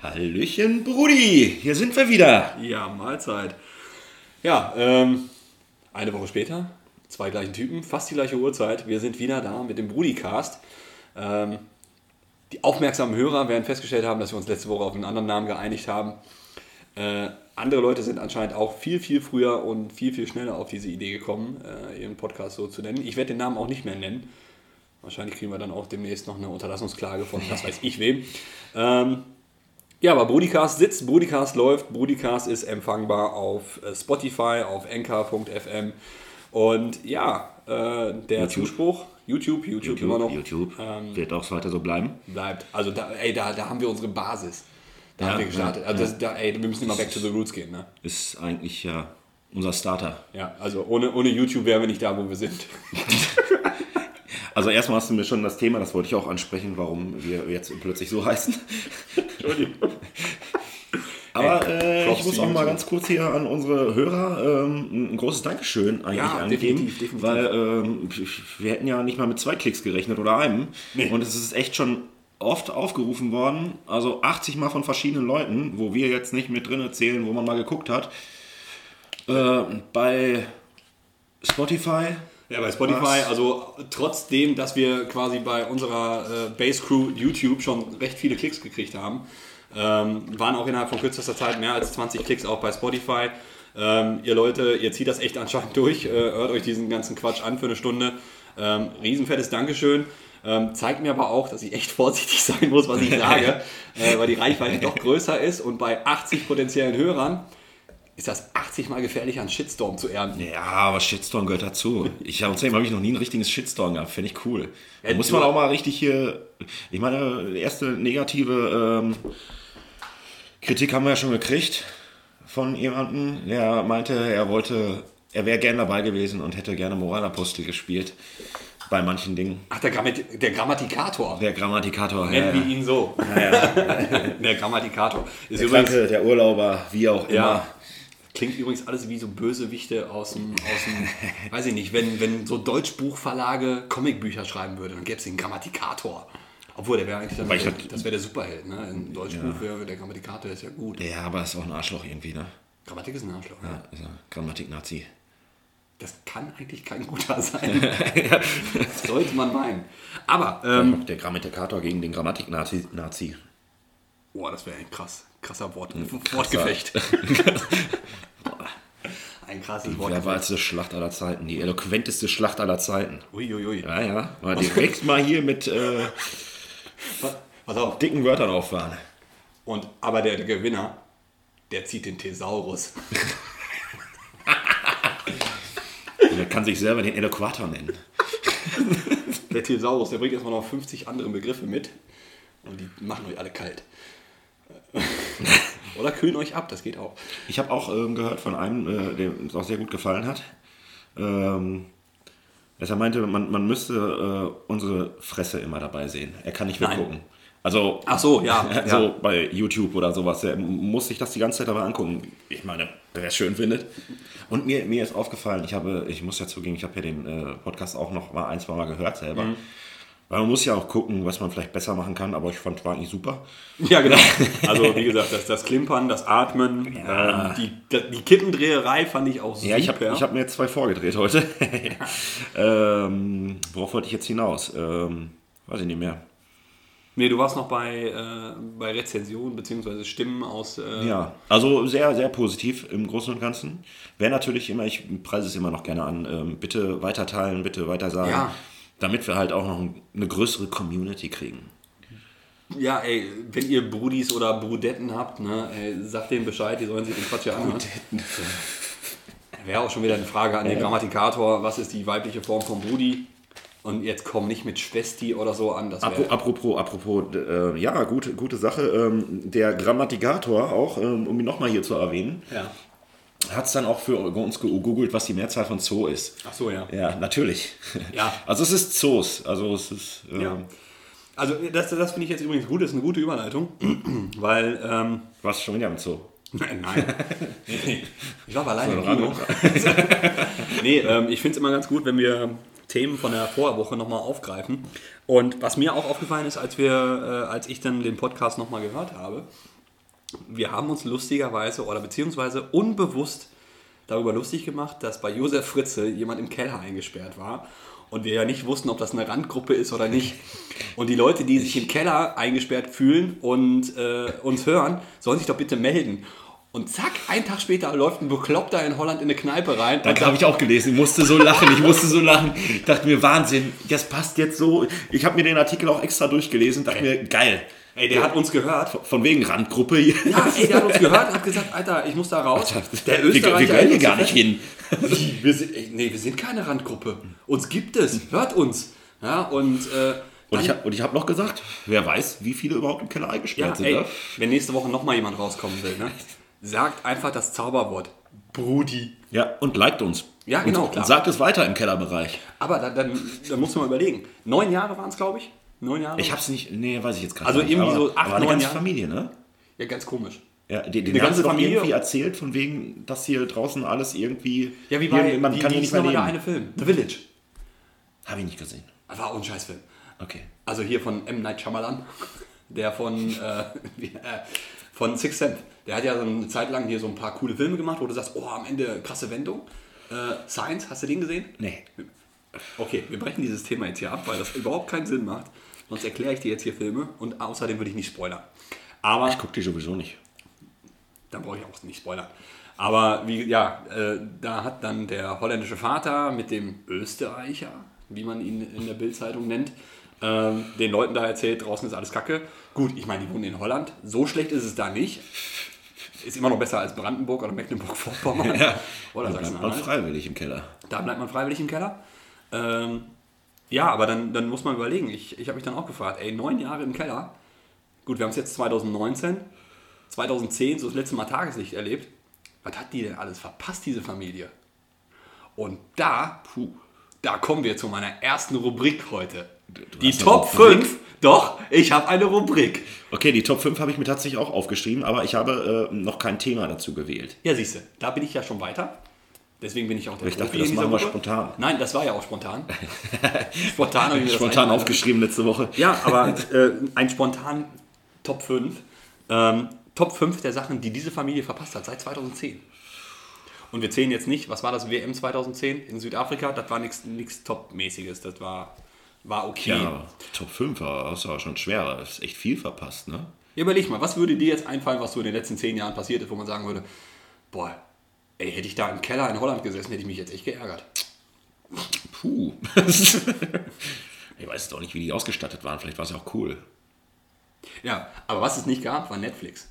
Hallöchen, Brudi, hier sind wir wieder. Ja, Mahlzeit. Ja, ähm, eine Woche später, zwei gleichen Typen, fast die gleiche Uhrzeit. Wir sind wieder da mit dem Brudi-Cast. Ähm, die aufmerksamen Hörer werden festgestellt haben, dass wir uns letzte Woche auf einen anderen Namen geeinigt haben. Äh, andere Leute sind anscheinend auch viel, viel früher und viel, viel schneller auf diese Idee gekommen, äh, ihren Podcast so zu nennen. Ich werde den Namen auch nicht mehr nennen. Wahrscheinlich kriegen wir dann auch demnächst noch eine Unterlassungsklage von was weiß ich wem. Ähm, ja, aber Broadcast sitzt, Broadcast läuft, Broadcast ist empfangbar auf äh, Spotify, auf anchor.fm und ja, äh, der YouTube. Zuspruch, YouTube, YouTube, YouTube, immer noch, YouTube. Ähm, Wird auch weiter so bleiben. bleibt. Also da, ey, da, da haben wir unsere Basis. Da Ja, haben wir gestartet. ja, also ja. das, da, ey, wir müssen immer back to the roots gehen. Ne? Ist eigentlich ja unser Starter. Ja, also ohne, ohne YouTube wären wir nicht da, wo wir sind. Also erstmal hast du mir schon das Thema, das wollte ich auch ansprechen, warum wir jetzt plötzlich so heißen. Entschuldigung. Aber äh, ich muss auch mal ganz kurz hier an unsere Hörer ähm, ein großes Dankeschön eigentlich Ja, angeben. definitiv, definitiv. Weil ähm, wir hätten ja nicht mal mit zwei Klicks gerechnet oder einem. Nee. Und es ist echt schon oft aufgerufen worden, also 80 Mal von verschiedenen Leuten, wo wir jetzt nicht mit drin erzählen, wo man mal geguckt hat. Äh, bei Spotify, Ja, bei Spotify, Was? also trotzdem, dass wir quasi bei unserer äh, Base Crew YouTube schon recht viele Klicks gekriegt haben, ähm, waren auch innerhalb von kürzester Zeit mehr als 20 Klicks auch bei Spotify. Ähm, ihr Leute, ihr zieht das echt anscheinend durch, äh, hört euch diesen ganzen Quatsch an für eine Stunde. Ähm, riesenfettes Dankeschön. Ähm, zeigt mir aber auch, dass ich echt vorsichtig sein muss, was ich sage, äh, weil die Reichweite doch größer ist und bei 80 potenziellen Hörern ist das 80 mal gefährlicher, einen Shitstorm zu ernten. Ja, aber Shitstorm gehört dazu. Ich außerdem habe ich noch nie ein richtiges Shitstorm gehabt. Finde ich cool. Da Ja, muss man auch mal richtig hier. Ich meine, die erste negative ähm, Kritik haben wir ja schon gekriegt von jemandem, der meinte, er wollte, er wäre gern dabei gewesen und hätte gerne Moralapostel gespielt bei manchen Dingen. Ach, der, Grammat der Grammatikator. Der Grammatikator, ja, Nennen ja. wir ihn so. der Grammatikator. Ist der übrigens, Kranke, der Urlauber, wie auch ja, immer. Klingt übrigens alles wie so Bösewichte aus dem, aus dem weiß ich nicht, wenn, wenn so Deutschbuchverlage Comicbücher schreiben würden, dann gäbe es den Grammatikator. Obwohl, der wäre eigentlich dann, der, das- das wäre der Superheld. Ne? Ein Deutschbuch wäre der Grammatikator, ist ja gut. Ja, aber ist auch ein Arschloch irgendwie, ne? Grammatik ist ein Arschloch. Ja. Ja, ist ein Grammatik-Nazi. Das kann eigentlich kein guter sein. das sollte man meinen. Aber, ähm, Der Grammatikator gegen den Grammatik-Nazi. Nazi. boah, das wäre ein krass, krasser Wort, Wortgefecht. ein krasses Die Wortgefecht. cleverste Schlacht aller Zeiten, die eloquenteste Schlacht aller Zeiten. Uiuiui. Ja, ja. Mal direkt mal hier mit äh, Pass auf. dicken Wörtern auffahren. Und, aber der, der Gewinner, der zieht den Thesaurus. Und er kann sich selber den Eloquator nennen. Der Thesaurus, der bringt erstmal noch 50 andere Begriffe mit. Und die machen euch alle kalt. Oder kühlen euch ab, das geht auch. Ich habe auch ähm, gehört von einem, äh, dem es auch sehr gut gefallen hat, ähm, dass er meinte, man, man müsste äh, unsere Fresse immer dabei sehen. Er kann nicht weggucken. Also, Ach so, ja. so ja. bei YouTube oder sowas. Er muss sich das die ganze Zeit dabei angucken. Ich meine, wer es schön findet. Und mir, mir ist aufgefallen, ich habe, ich muss ja zugeben, ich habe ja den äh, Podcast auch noch mal ein, zwei Mal gehört selber. Mhm. Weil man muss ja auch gucken, was man vielleicht besser machen kann, aber ich fand, war eigentlich super. Ja, genau. Also, wie gesagt, das, das Klimpern, das Atmen, ähm, die, die Kippendreherei fand ich auch super. Ja, ich habe hab mir jetzt zwei vorgedreht heute. ähm, worauf wollte ich jetzt hinaus? Ähm, weiß ich nicht mehr. Nee, du warst noch bei, äh, bei Rezensionen bzw. Stimmen aus. Äh, Ja, also sehr, sehr positiv im Großen und Ganzen. Wäre natürlich immer, ich preise es immer noch gerne an, ähm, bitte weiter teilen, bitte weiter sagen, Ja. Damit wir halt auch noch eine größere Community kriegen. Ja, ey, wenn ihr Brudis oder Brudetten habt, ne, ey, sagt denen Bescheid, die sollen sich den Quatsch ja anhören. Wäre auch schon wieder eine Frage an den Grammatikator, was ist die weibliche Form von Brudi? Und jetzt komm nicht mit Schwesti oder so an. Das Apropos, apropos, äh, ja, gute, gute Sache. Ähm, der Grammatikator auch, ähm, um ihn nochmal hier zu erwähnen, ja. Hat es dann auch für uns gegoogelt, was die Mehrzahl von Zoo ist. Ach so, ja. Ja, natürlich. Ja. Also es ist Zoos. Also es ist. Ähm, ja. Also das, das finde ich jetzt übrigens gut, das ist eine gute Überleitung, weil, ähm, Was schon wieder im Zoo? nein, ich war aber alleine im Kino. nee, ähm, ich finde es immer ganz gut, wenn wir Themen von der Vorwoche nochmal aufgreifen. Und was mir auch aufgefallen ist, als wir, äh, als ich dann den Podcast nochmal gehört habe, wir haben uns lustigerweise oder beziehungsweise unbewusst darüber lustig gemacht, dass bei Josef Fritze jemand im Keller eingesperrt war und wir ja nicht wussten, ob das eine Randgruppe ist oder nicht. Und die Leute, die sich im Keller eingesperrt fühlen und äh, uns hören, sollen sich doch bitte melden. Und zack, einen Tag später läuft ein Bekloppter in Holland in eine Kneipe rein. Da habe ich auch gelesen. Ich musste so lachen. Ich musste so lachen. Ich dachte mir, Wahnsinn, das passt jetzt so. Ich habe mir den Artikel auch extra durchgelesen. Dachte mir, geil. Ey, der hat uns gehört. Von wegen Randgruppe. Ja, ey, der hat uns gehört und hat gesagt, Alter, ich muss da raus. Der Österreicher. Wir, wir hier gar nicht hin. Wir sind, ey, nee, wir sind keine Randgruppe. Uns gibt es. Hört uns. Ja, und... Äh, und ich habe hab noch gesagt, wer weiß, wie viele überhaupt im Keller eingesperrt ja, sind. Ey, ne? Wenn nächste Woche nochmal jemand rauskommen will, ne? sagt einfach das Zauberwort. Brudi. Ja, und liked uns. Ja, genau. Und, und sagt es weiter im Kellerbereich. Aber dann, dann, dann musst du mal überlegen. Neun Jahre waren es, glaube ich. Neun Jahre? Ich hab's nicht, nee, weiß ich jetzt gerade also nicht. Also irgendwie so acht, aber eine ganze Jahre? Familie, ne? Ja, ganz komisch. Ja, die, die, die ganze Familie irgendwie erzählt, von wegen, dass hier draußen alles irgendwie. Ja, wie bei, man wie, kann hier nicht mehr leben. der eine Film, The Village. Habe ich nicht gesehen. War auch ein Scheißfilm. Okay. Also hier von M. Night Shyamalan, der von, äh, äh, von Six Sense. Der hat ja so eine Zeit lang hier so ein paar coole Filme gemacht, wo du sagst, oh, am Ende krasse Wendung. Äh, Science, hast du den gesehen? Nee. Okay, wir brechen dieses Thema jetzt hier ab, weil das überhaupt keinen Sinn macht. Sonst erkläre ich dir jetzt hier Filme und außerdem würde ich nicht spoilern. Aber ich gucke die sowieso nicht. Dann brauche ich auch nicht spoilern. Aber wie, ja, äh, da hat dann der holländische Vater mit dem Österreicher, wie man ihn in der Bildzeitung nennt, ähm, den Leuten da erzählt, draußen ist alles Kacke. Gut, ich meine, die wohnen in Holland. So schlecht ist es da nicht. Ist immer noch besser als Brandenburg oder Mecklenburg-Vorpommern. Ja, oder da bleibt man freiwillig im Keller. Da bleibt man freiwillig im Keller. Ähm, ja, aber dann, dann muss man überlegen. Ich, ich habe mich dann auch gefragt, ey, neun Jahre im Keller. Gut, wir haben es jetzt 2019. 2010 so das letzte Mal Tageslicht erlebt. Was hat die denn alles verpasst, diese Familie? Und da, puh, da kommen wir zu meiner ersten Rubrik heute. Du die Top 5. Doch, ich habe eine Rubrik. Okay, die Top 5 habe ich mir tatsächlich auch aufgeschrieben, aber ich habe äh, noch kein Thema dazu gewählt. Ja, siehst du, da bin ich ja schon weiter. Deswegen bin ich auch der Ich dachte, das machen wir spontan. Nein, das war ja auch spontan. spontan habe ich mir Spontan aufgeschrieben letzte Woche. Ja, aber äh, ein spontan Top 5. Ähm, Top 5 der Sachen, die diese Familie verpasst hat seit 2010. Und wir zählen jetzt nicht, was war das WM 2010 in Südafrika? Das war nichts Top-mäßiges. Das war war okay. Ja, Top 5 war, das war schon schwer. Das ist echt viel verpasst, ne? Ja, überleg mal, was würde dir jetzt einfallen, was so in den letzten zehn Jahren passiert ist, wo man sagen würde, boah, ey, hätte ich da im Keller in Holland gesessen, hätte ich mich jetzt echt geärgert. Puh. ich weiß doch nicht, wie die ausgestattet waren. Vielleicht war es ja auch cool. Ja, aber was es nicht gab, war Netflix.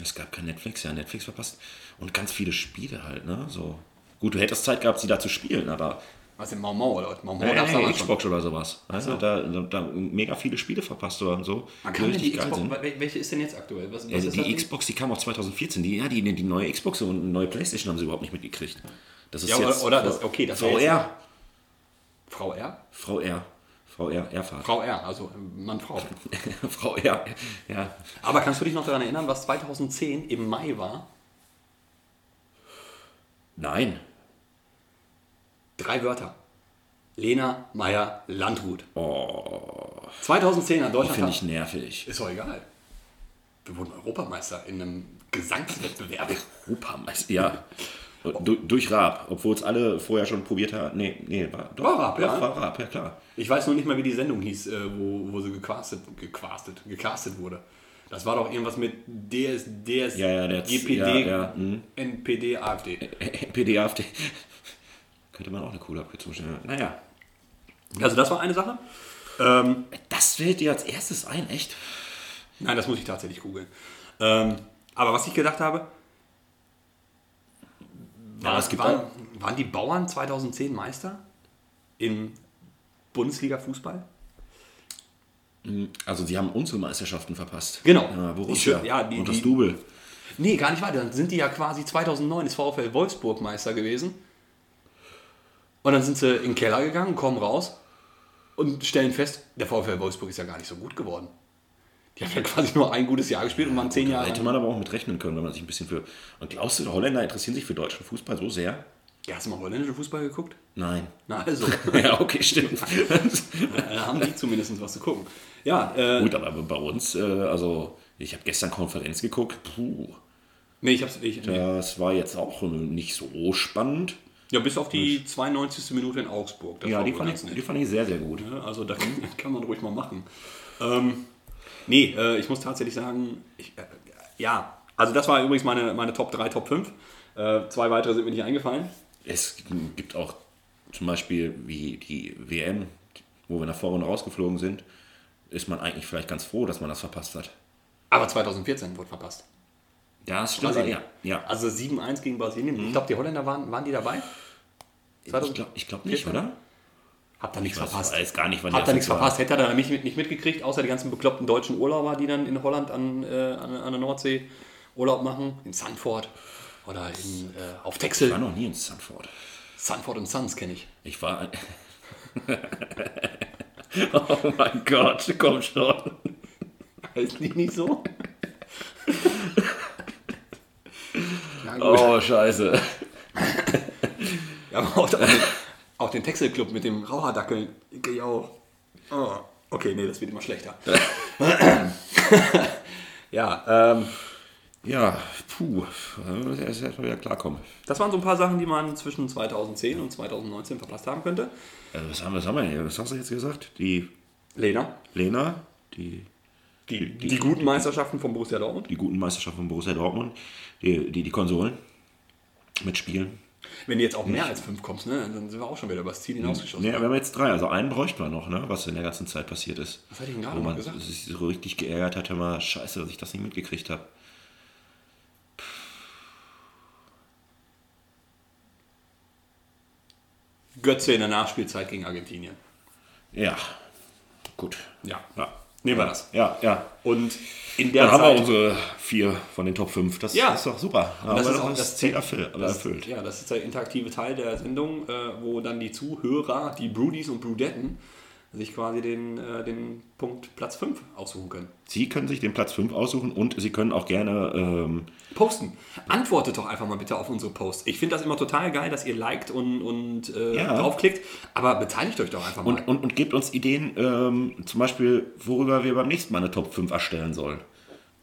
Es gab kein Netflix, ja, Netflix verpasst. Und ganz viele Spiele halt, ne? So. Gut, du hättest Zeit gehabt, sie da zu spielen, aber was im Mau Mau, oder? Mau ja, ja, Xbox schon. oder sowas. Also da, da, da, mega viele Spiele verpasst oder so. Man kann die Xbox, welche ist denn jetzt aktuell? Was, was ja, die Xbox, die kam auch 2014. Die, ja, die, die neue Xbox und eine neue Playstation haben sie überhaupt nicht mitgekriegt. Das ist ja, jetzt oder, das, okay, das Frau R. Frau R? Frau R. Frau R, R-Fahrt. Frau R, also Mann, Frau. Frau R, ja. Aber kannst du dich noch daran erinnern, was 2010 im Mai war? Nein. Drei Wörter. Lena Meyer Landrut. Oh. 2010 an Deutschland. Finde ich nervig. Ist doch egal. Wir wurden Europameister in einem Gesangswettbewerb. Europameister, ja. Du, durch Raab, obwohl es alle vorher schon probiert haben. Nee, nee, war, doch, war Raab, ja. War Raab, ja klar. Ich weiß noch nicht mal, wie die Sendung hieß, äh, wo, wo sie gecastet, gecastet, gecastet wurde. Das war doch irgendwas mit DS, DS, ja, ja, GPD, ja, ja, hm. NPD, AfD. NPD, AfD. Könnte man auch eine coole Abkürzung stellen. Naja. Also das war eine Sache. Ähm, das fällt dir als erstes ein, echt? Nein, das muss ich tatsächlich googeln. Ähm, aber was ich gedacht habe, war, ja, waren, waren die Bauern 2010 Meister im Bundesliga-Fußball? Also sie haben unsere Meisterschaften verpasst. Genau. Ja, Borussia die, ja, die, und das die, Double. Nee, gar nicht weiter. Dann sind die ja quasi 2009 ist VfL Wolfsburg Meister gewesen. Und dann sind sie in den Keller gegangen, kommen raus und stellen fest, der VfL Wolfsburg ist ja gar nicht so gut geworden. Die haben ja quasi nur ein gutes Jahr gespielt und waren zehn Jahre. Hätte man aber auch mit rechnen können, wenn man sich ein bisschen für. Und glaubst du, Holländer interessieren sich für deutschen Fußball so sehr? Ja, hast du mal holländischen Fußball geguckt? Nein. Na also. ja, okay, stimmt. da haben die zumindest was zu gucken. Ja, äh, Gut, aber bei uns, äh, also Ich habe gestern Konferenz geguckt. Puh, Nee, ich hab's. Ich, nee. das war jetzt auch nicht so spannend. Ja, bis auf die 92. Minute in Augsburg. Das Ja, die fand, ich, nett. die fand ich sehr, sehr gut. Also da kann, kann man ruhig mal machen. Ähm, nee, äh, ich muss tatsächlich sagen, ich, äh, ja, also das war übrigens meine, meine Top 3, Top 5. Äh, zwei weitere sind mir nicht eingefallen. Es gibt auch zum Beispiel wie die WM, wo wir nach vorne rausgeflogen sind, ist man eigentlich vielleicht ganz froh, dass man das verpasst hat. Aber 2014 wurde verpasst. Ja, das stimmt. Brasilien. Ja, ja. Also 7-1 gegen Brasilien. Ich glaube, die Holländer waren, waren die dabei? Ich glaube glaub nicht, 14? oder? Habt ihr nichts Ich weiß, verpasst. weiß gar nicht, wann die ihr nichts war. verpasst? Hätte er da nämlich mit, nicht mitgekriegt, außer die ganzen bekloppten deutschen Urlauber, die dann in Holland an, äh, an, an der Nordsee Urlaub machen? In Sanford oder in, äh, auf Ich war Texel. noch nie in Sanford. Sanford und Sons kenne ich. Ich war. oh mein Gott, komm schon. Heißt die nicht so? gut. Oh, Scheiße. Ja, aber auch, auch, den, Texel-Club mit dem Raucherdackel. Ich auch. Oh. Okay, nee, das wird immer schlechter. ja, ähm, Ja, puh. Er ist erstmal wieder klarkommen. das waren so ein paar Sachen, die man zwischen 2010 und 2019 verpasst haben könnte. Äh, Was haben, was haben wir hier? Was hast du jetzt gesagt? Die Lena, Lena, die, die, die, guten Meisterschaften von Borussia Dortmund. die guten Meisterschaften von Borussia Dortmund, die, die, die Konsolen mitspielen. Wenn du jetzt auch mehr als fünf kommst, ne, dann sind wir auch schon wieder übers Ziel hinausgeschossen. Nee, wir haben jetzt drei. Also einen bräuchten wir noch, ne? was in der ganzen Zeit passiert ist. Was hatte ich denn gerade Wo man gesagt? sich so richtig geärgert hat, immer scheiße, dass ich das nicht mitgekriegt habe. Götze in der Nachspielzeit gegen Argentinien. Ja, gut. Ja. Ja. Nehmen wir ja. das. Ja, ja. Und in der Dann haben wir Zeit. unsere vier von den Top 5. Das Ja. ist doch super. Da das haben wir ist doch auch das, Ziel erfüllt. Das, erfüllt. ja, das ist der interaktive Teil der Sendung, äh, wo dann die Zuhörer, die Broodies und Brudetten, sich quasi den, äh, den Punkt Platz 5 aussuchen können. Sie können sich den Platz 5 aussuchen und Sie können auch gerne ähm, Posten. Antwortet doch einfach mal bitte auf unsere Posts. Ich finde das immer total geil, dass ihr liked und, und äh, Ja. draufklickt, aber beteiligt euch doch einfach mal. und, und, und gebt uns Ideen, ähm, zum Beispiel, worüber wir beim nächsten Mal eine Top 5 erstellen sollen.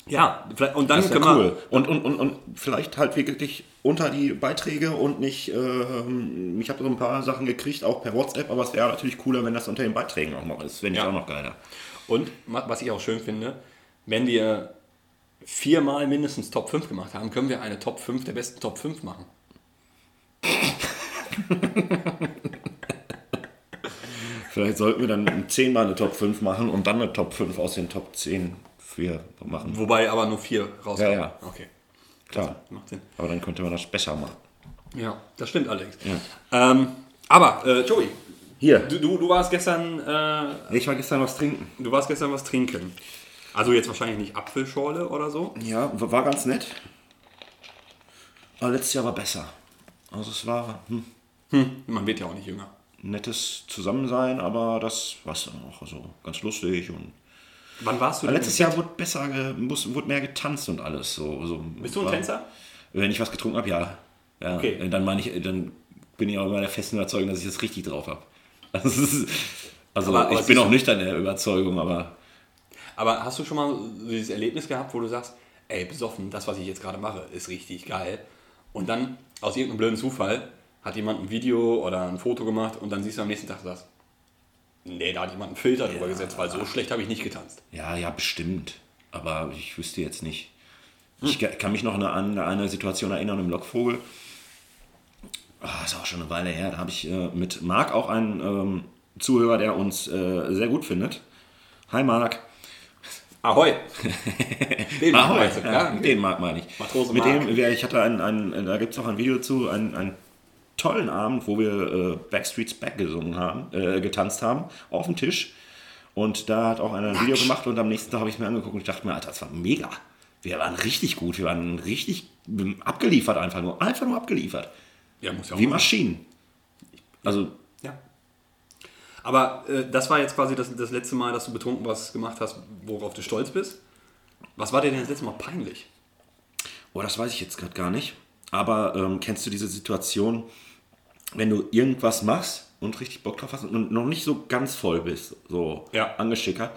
Ja, vielleicht- und dann Das können wir. cool. Und, und, und, und vielleicht halt wirklich unter die Beiträge und nicht, ähm, ich habe so ein paar Sachen gekriegt, auch per WhatsApp, aber es wäre natürlich cooler, wenn das unter den Beiträgen auch noch ist. Finde ich Ja. auch noch geiler. Und was ich auch schön finde, wenn wir viermal mindestens Top 5 gemacht haben, können wir eine Top 5 der besten Top 5 machen. Vielleicht sollten wir dann zehnmal eine Top 5 machen und dann eine Top 5 aus den Top 10 für machen. Wobei aber nur vier rauskommen. Ja, ja. Okay, Klar. macht Sinn. Aber dann könnte man das besser machen. Ja, das stimmt allerdings. Ähm, aber, äh, Joey, Hier. du, du, du warst gestern, äh, Ich war gestern was trinken. du warst gestern was trinken. Also jetzt wahrscheinlich nicht Apfelschorle oder so. Ja, war ganz nett. Aber letztes Jahr war besser. Also es war hm, Hm, man wird ja auch nicht jünger. nettes Zusammensein, aber das war es dann auch. Also ganz lustig und Wann warst du Aber denn? letztes Jahr wurde besser, ge, muss, wurde mehr getanzt und alles. So, so Bist du ein war- Tänzer? Wenn ich was getrunken habe, ja. ja. Okay. Dann meine ich, dann bin ich auch immer der festen Überzeugung, dass ich das richtig drauf habe. Also, ist- also Aber- aber ich es bin auch nüchtern der Überzeugung, aber Aber hast du schon mal dieses Erlebnis gehabt, wo du sagst, ey, besoffen, das, was ich jetzt gerade mache, ist richtig geil. Und dann, aus irgendeinem blöden Zufall, hat jemand ein Video oder ein Foto gemacht und dann siehst du am nächsten Tag das. Nee, da hat jemand einen Filter drüber gesetzt, weil so schlecht habe ich nicht getanzt. ja, ja, bestimmt. Aber ich wüsste jetzt nicht. Ich ka- kann mich noch an eine, Situation erinnern im Lockvogel. Ah, ist auch schon eine Weile her. Da habe ich äh, mit Marc auch einen ähm, Zuhörer, der uns äh, sehr gut findet. Hi Marc. Ahoi! Den Ahoi, du, ja, ja? den mag meine ich. Matrose Mit Marc. dem, ja, ich hatte einen, einen da gibt es auch ein Video zu, einen, einen tollen Abend, wo wir äh, Backstreets Back gesungen haben, äh, getanzt haben, auf dem Tisch. Und da hat auch einer ein Video gemacht und am nächsten Tag habe ich es mir angeguckt und ich dachte mir, Alter, das war mega. Wir waren richtig gut, wir waren richtig abgeliefert einfach nur, einfach nur abgeliefert. Ja, muss ja auch Wie. Maschinen. Also, Ja. Aber äh, das war jetzt quasi das, das letzte Mal, dass du betrunken was gemacht hast, worauf du stolz bist. Was war dir denn das letzte Mal peinlich? Oh, das weiß ich jetzt gerade gar nicht. Aber ähm, kennst du diese Situation, wenn du irgendwas machst und richtig Bock drauf hast und noch nicht so ganz voll bist, so Ja. angeschickert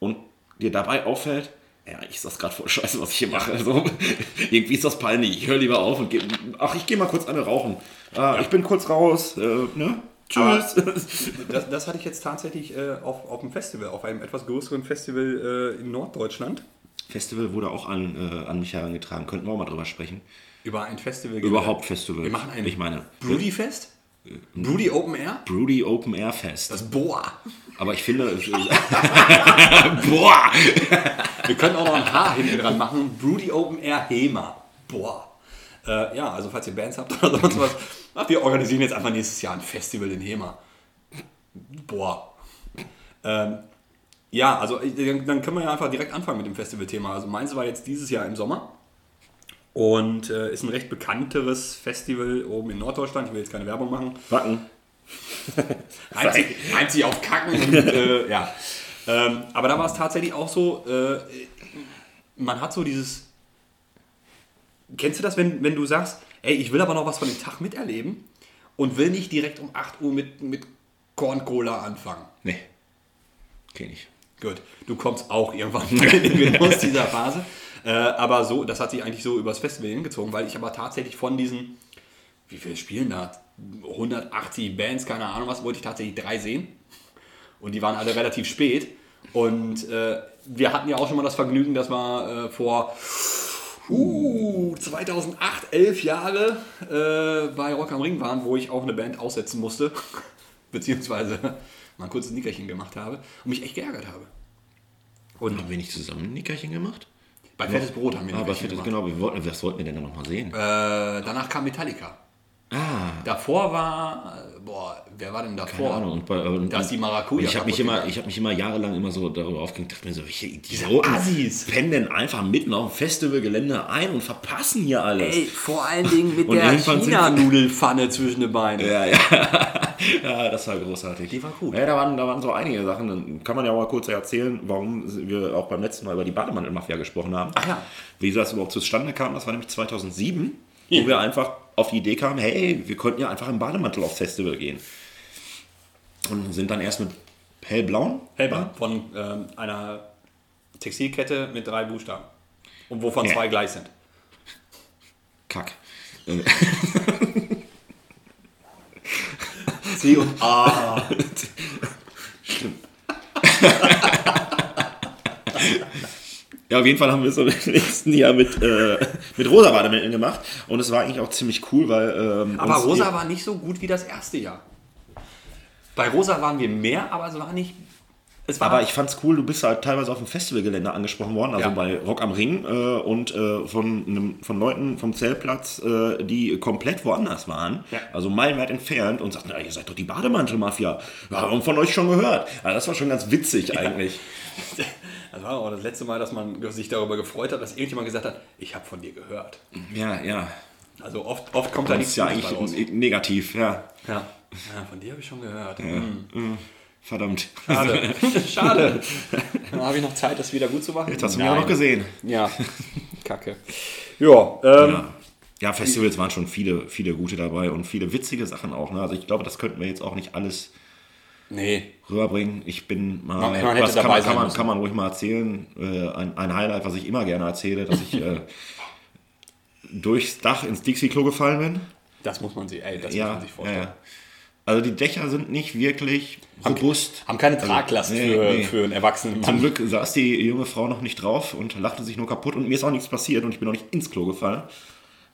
und dir dabei auffällt, Ja, ich ist das gerade voll scheiße, was ich hier mache. Also, irgendwie ist das peinlich. Ich höre lieber auf und gehe. Ach, ich gehe mal kurz eine rauchen. Ah, Ich bin kurz raus. Äh, ne? Tschüss. Das, das hatte ich jetzt tatsächlich äh, auf, auf einem Festival, auf einem etwas größeren Festival äh, in Norddeutschland. Festival wurde auch an, äh, an mich herangetragen. Könnten wir auch mal drüber sprechen. Über ein Festival. Überhaupt Festival. Wir machen ein Ich meine, Broody Fest? Broody Open Air? Broody Open Air Fest. Das Boa. Aber ich finde. Boah! Wir können auch noch ein H hinten dran machen. Broody Open Air Hema. Boah. Äh, ja, also falls ihr Bands habt oder sonst was, ach, wir organisieren jetzt einfach nächstes Jahr ein Festival in Hema. Boah. Ähm, ja, also äh, dann dann können wir ja einfach direkt anfangen mit dem Festivalthema. Also meins war jetzt dieses Jahr im Sommer und äh, ist ein recht bekannteres Festival oben in Norddeutschland. Ich will jetzt keine Werbung machen. Wacken. reimt sich, reimt sich auf Kacken und äh, ja. Ähm, aber da war es tatsächlich auch so, äh, man hat so dieses. Kennst du das, wenn, wenn du sagst, ey, ich will aber noch was von dem Tag miterleben und will nicht direkt um 8 Uhr mit, mit Korn-Cola anfangen? Nee. Kenn ich. Gut, du kommst auch irgendwann in den Genuss dieser Phase. Äh, aber so, das hat sich eigentlich so übers Festival hingezogen, weil ich aber tatsächlich von diesen, wie viele spielen da? 180 Bands, keine Ahnung was, wollte ich tatsächlich drei sehen. Und die waren alle relativ spät. Und äh, wir hatten ja auch schon mal das Vergnügen, dass wir äh, vor uh, 2008, elf Jahre äh, bei Rock am Ring waren, wo ich auch eine Band aussetzen musste. Beziehungsweise mal ein kurzes Nickerchen gemacht habe und mich echt geärgert habe. Und Haben wir nicht zusammen ein Nickerchen gemacht? bei Fettes Brot haben wir Aber Nickerchen das, gemacht. genau, wir wollten, was wollten wir denn dann nochmal sehen? Äh, danach kam Metallica. Ah, Davor war, äh, boah, wer war denn davor? keine Ahnung. Und bei, und, Da ist die Maracuja Ich habe mich, immer, ich hab mich immer jahrelang immer so darüber aufgehängt, dachte mir so, welche Idioten Assis. pennen denn einfach mitten auf dem Festivalgelände ein und verpassen hier alles. Ey, vor allen Dingen mit der China-Nudelfanne zwischen den Beinen. Ja, ja. ja, das war großartig. Die war cool. Ja, da waren, da waren so einige Sachen. Dann kann man ja mal kurz erzählen, warum wir auch beim letzten Mal über die Bademantelmafia gesprochen haben. Ach ja. Wie das überhaupt zustande kam, das war nämlich 2007, wo wir einfach auf die Idee kamen, hey, wir könnten ja einfach im Bademantel aufs Festival gehen. Und sind dann erst mit hellblauen. Hellbahn von ähm, einer Textilkette mit drei Buchstaben. Und wovon Ja. zwei gleich sind. Kack. C und A. Ja, auf jeden Fall haben wir es im nächsten Jahr mit, äh, mit rosa Bademänteln gemacht. Und es war eigentlich auch ziemlich cool, weil. Ähm, Aber Rosa war nicht so gut wie das erste Jahr. Bei Rosa waren wir mehr, aber es war nicht. Es war Aber ich fand's cool, du bist halt teilweise auf dem Festivalgelände angesprochen worden, also Ja. bei Rock am Ring äh, und äh, von, einem, von Leuten vom Zeltplatz, äh, die komplett woanders waren, Ja. also meilenweit entfernt und sagten, ja, ihr seid doch die Bademantelmafia. Ja, haben von euch schon gehört. Ja, das war schon ganz witzig eigentlich. Das war auch das letzte Mal, dass man sich darüber gefreut hat, dass irgendjemand gesagt hat, ich habe von dir gehört. Ja, ja. Also oft, oft kommt da Das nichts ist ja eigentlich negativ, ja. Ja. ja, von dir habe ich schon gehört. Hm. Verdammt. Schade. Schade. Dann habe ich noch Zeit, das wieder gut zu machen. Jetzt hast du mich auch noch gesehen. Ja, kacke. Ja, ähm, Ja. Ja, Festivals waren schon viele, viele gute dabei und viele witzige Sachen auch. Ne? Also ich glaube, das könnten wir jetzt auch nicht alles nee. rüberbringen. Ich bin mal, Man- man was kann, man, kann, man, kann man ruhig mal erzählen. Äh, ein, ein Highlight, was ich immer gerne erzähle, dass ich äh, durchs Dach ins Dixie-Klo gefallen bin. Das muss man sich, ey, das muss Ja, man sich vorstellen. ja. Also die Dächer sind nicht wirklich robust. Haben keine Traglast nee, für, nee. für einen erwachsenen Zum Mann. Glück saß die junge Frau noch nicht drauf und lachte sich nur kaputt und mir ist auch nichts passiert und ich bin auch nicht ins Klo gefallen.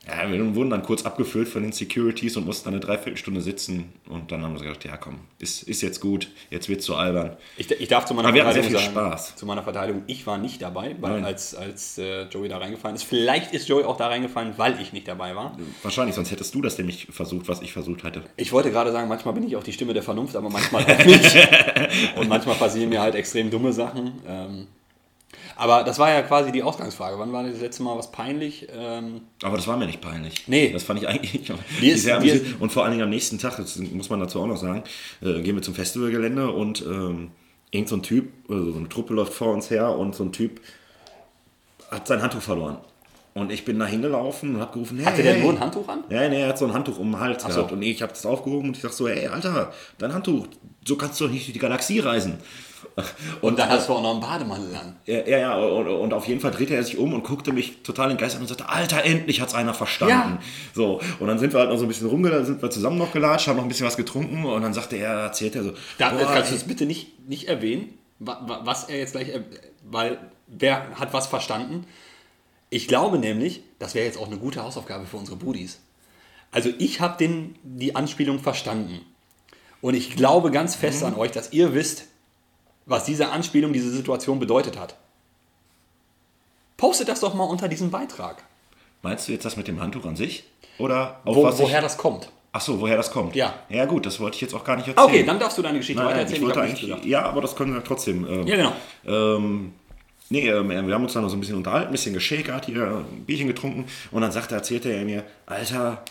Ja, wir wurden dann kurz abgefüllt von den Securities und mussten dann eine Dreiviertelstunde sitzen und dann haben sie gesagt, ja komm, ist, ist jetzt gut, jetzt wird's so albern. Ich, ich darf zu meiner Aber wir hatten sehr Verteidigung viel sagen, Spaß. zu meiner Verteidigung, ich war nicht dabei, weil Nein. als, als äh, Joey da reingefallen ist. Vielleicht ist Joey auch da reingefallen, weil ich nicht dabei war. Wahrscheinlich, sonst hättest du das nämlich versucht, was ich versucht hatte. Ich wollte gerade sagen, manchmal bin ich auch die Stimme der Vernunft, aber manchmal auch nicht. Und manchmal passieren mir halt extrem dumme Sachen. Ähm, aber das war ja quasi die Ausgangsfrage. Wann war das letzte Mal was peinlich? Ähm, Aber das war mir nicht peinlich. Nee. Das fand ich eigentlich Mir ist- amüsant. Und vor allen Dingen am nächsten Tag, das muss man dazu auch noch sagen, äh, gehen wir zum Festivalgelände und ähm, irgend so ein Typ, also so eine Truppe läuft vor uns her und so ein Typ hat sein Handtuch verloren. Und ich bin da hingelaufen und hab gerufen, hey, Hatte der hey. nur ein Handtuch an? Ja, nee, er hat so ein Handtuch um den Hals Ach so. gehabt. Und ich habe das aufgehoben und ich sag so, hey, Alter, dein Handtuch, so kannst du doch nicht durch die Galaxie reisen. Und dann hast du auch noch einen Bademantel an. Ja, ja, ja und, und auf jeden Fall drehte er sich um und guckte mich total in den Geist an und sagte, Alter, endlich hat's einer verstanden. Ja. So, und dann sind wir halt noch so ein bisschen rumgelatscht, sind wir zusammen noch gelatscht, haben noch ein bisschen was getrunken und dann sagte er, erzählt er so, Da, boah, kannst du es bitte nicht, nicht erwähnen, wa- wa- was er jetzt gleich, er- weil wer hat was verstanden? Ich glaube nämlich, das wäre jetzt auch eine gute Hausaufgabe für unsere Buddies. Also ich habe die Anspielung verstanden. Und ich glaube ganz fest Mhm. an euch, dass ihr wisst, was diese Anspielung, diese Situation bedeutet hat. Postet das doch mal unter diesem Beitrag. meinst du jetzt das mit dem Handtuch an sich? Oder Wo, woher das kommt. Ach so, woher das kommt? Ja. Ja gut, das wollte ich jetzt auch gar nicht erzählen. Okay, dann darfst du deine Geschichte Nein, weiter ich erzählen. wollte eigentlich, ja, aber das können wir trotzdem. ähm, Ja, genau. Ähm, nee, ähm, wir haben uns dann noch so ein bisschen unterhalten, ein bisschen geschäkert, hier ein Bierchen getrunken und dann sagte, erzählte er mir, Alter,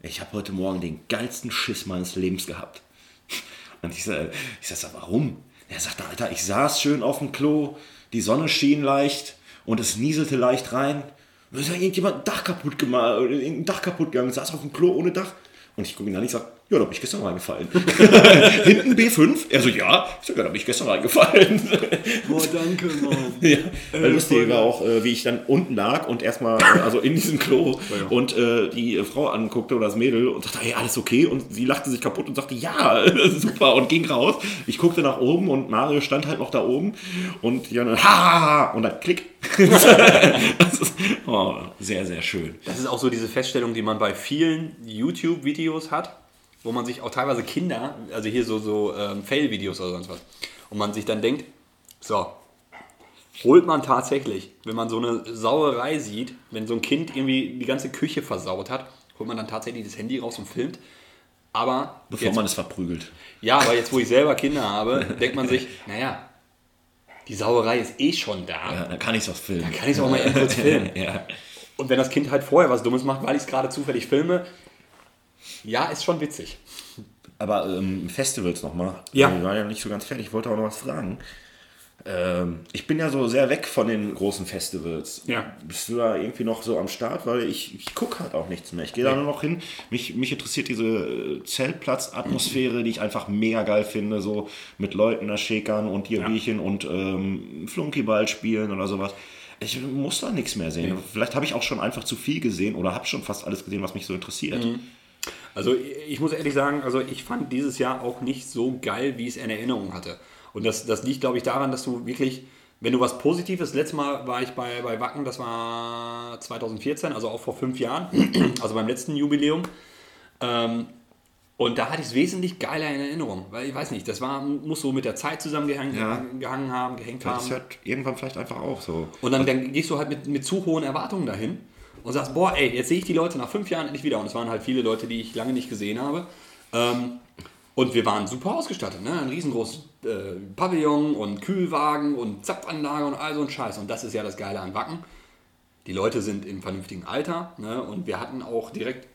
ich habe heute Morgen den geilsten Schiss meines Lebens gehabt. Und ich sag, ich sag, warum? Er sagte, Alter, ich saß schön auf dem Klo, die Sonne schien leicht und es nieselte leicht rein. Und ist ja irgendjemand ein Dach kaputt gemacht, oder irgendein Dach kaputt gegangen, saß auf dem Klo ohne Dach. Und ich gucke ihn an, ich sag, ja, da bin ich gestern reingefallen. Hinten B5? Er so, ja. Ich so, ja, da bin ich gestern reingefallen. Boah, danke, Mann. Ja, weil lustig war auch, äh, wie ich dann unten lag und erstmal, äh, also in diesem Klo und äh, die äh, Frau anguckte oder das Mädel und sagte, hey, alles okay? Und sie lachte sich kaputt und sagte, ja, super und ging raus. Ich guckte nach oben und Mario stand halt noch da oben und Jan, ha, und dann klick. das ist, oh, sehr, sehr schön. Das ist auch so diese Feststellung, die man bei vielen YouTube-Videos hat, wo man sich auch teilweise Kinder, also hier so, so ähm, Fail-Videos oder sonst was, und man sich dann denkt, so, holt man tatsächlich, wenn man so eine Sauerei sieht, wenn so ein Kind irgendwie die ganze Küche versaut hat, holt man dann tatsächlich das Handy raus und filmt. Aber Bevor jetzt, man es verprügelt. ja, aber jetzt, wo ich selber Kinder habe, denkt man sich, naja, die Sauerei ist eh schon da. Ja, dann kann ich es auch filmen. Dann kann ich es auch mal eben kurz filmen. ja. Und wenn das Kind halt vorher was Dummes macht, weil ich es gerade zufällig filme, ja, ist schon witzig. Aber ähm, Festivals nochmal. Ja. Wir waren ja nicht so ganz fertig. Ich wollte auch noch was fragen. Ähm, ich bin ja so sehr weg von den großen Festivals. Ja. Bist du da irgendwie noch so am Start? Weil ich, ich gucke halt auch nichts mehr. Ich gehe da nur noch hin. Mich, mich interessiert diese äh, Zeltplatz-Atmosphäre, die ich einfach mega geil finde. So mit Leuten da schäkern und hier Ja. Bierchen und ähm, Flunkyball spielen oder sowas. Ich muss da nichts mehr sehen. Vielleicht habe ich auch schon einfach zu viel gesehen oder habe schon fast alles gesehen, was mich so interessiert. Also ich muss ehrlich sagen, also ich fand dieses Jahr auch nicht so geil, wie ich es in Erinnerung hatte. Und das, das liegt, glaube ich, daran, dass du wirklich, wenn du was Positives, letztes Mal war ich bei, bei Wacken, das war 2014, also auch vor fünf Jahren, also beim letzten Jubiläum. Ähm, und da hatte ich es wesentlich geiler in Erinnerung, weil ich weiß nicht, das war, muss so mit der Zeit zusammengehangen Ja. gehangen haben, gehängt Das haben. hört irgendwann vielleicht einfach auf. So. Und dann, dann gehst du halt mit, mit zu hohen Erwartungen dahin und sagst, boah, ey, jetzt sehe ich die Leute nach fünf Jahren endlich wieder. Und es waren halt viele Leute, die ich lange nicht gesehen habe. Ähm, und wir waren super ausgestattet, ne? Ein riesengroßes äh, Pavillon und Kühlwagen und Zapfanlage und all so ein Scheiß. Und das ist ja das Geile an Wacken. Die Leute sind im vernünftigen Alter, ne? Und wir hatten auch direkt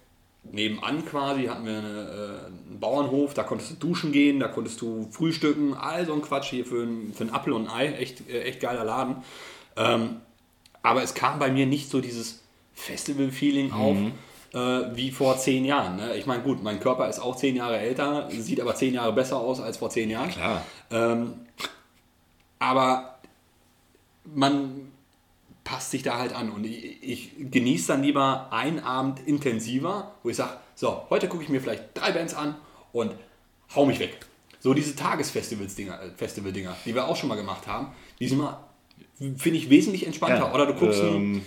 nebenan quasi hatten wir eine, äh, einen Bauernhof, da konntest du duschen gehen, da konntest du frühstücken, all so ein Quatsch hier für für einen Apfel und ein Ei, echt, äh, echt geiler Laden. Ähm, aber es kam bei mir nicht so dieses Festival-Feeling auf äh, wie vor zehn Jahren. Ne? Ich meine, gut, mein Körper ist auch zehn Jahre älter, sieht aber zehn Jahre besser aus als vor zehn Jahren. Klar. Ähm, aber man passt sich da halt an und ich, ich genieße dann lieber einen Abend intensiver, wo ich sage, so, heute gucke ich mir vielleicht drei Bands an und hau mich weg. So diese Tagesfestivals-Dinger, äh, Festival-Dinger, die wir auch schon mal gemacht haben, die sind mal, finde ich, wesentlich entspannter. Oder du guckst ähm,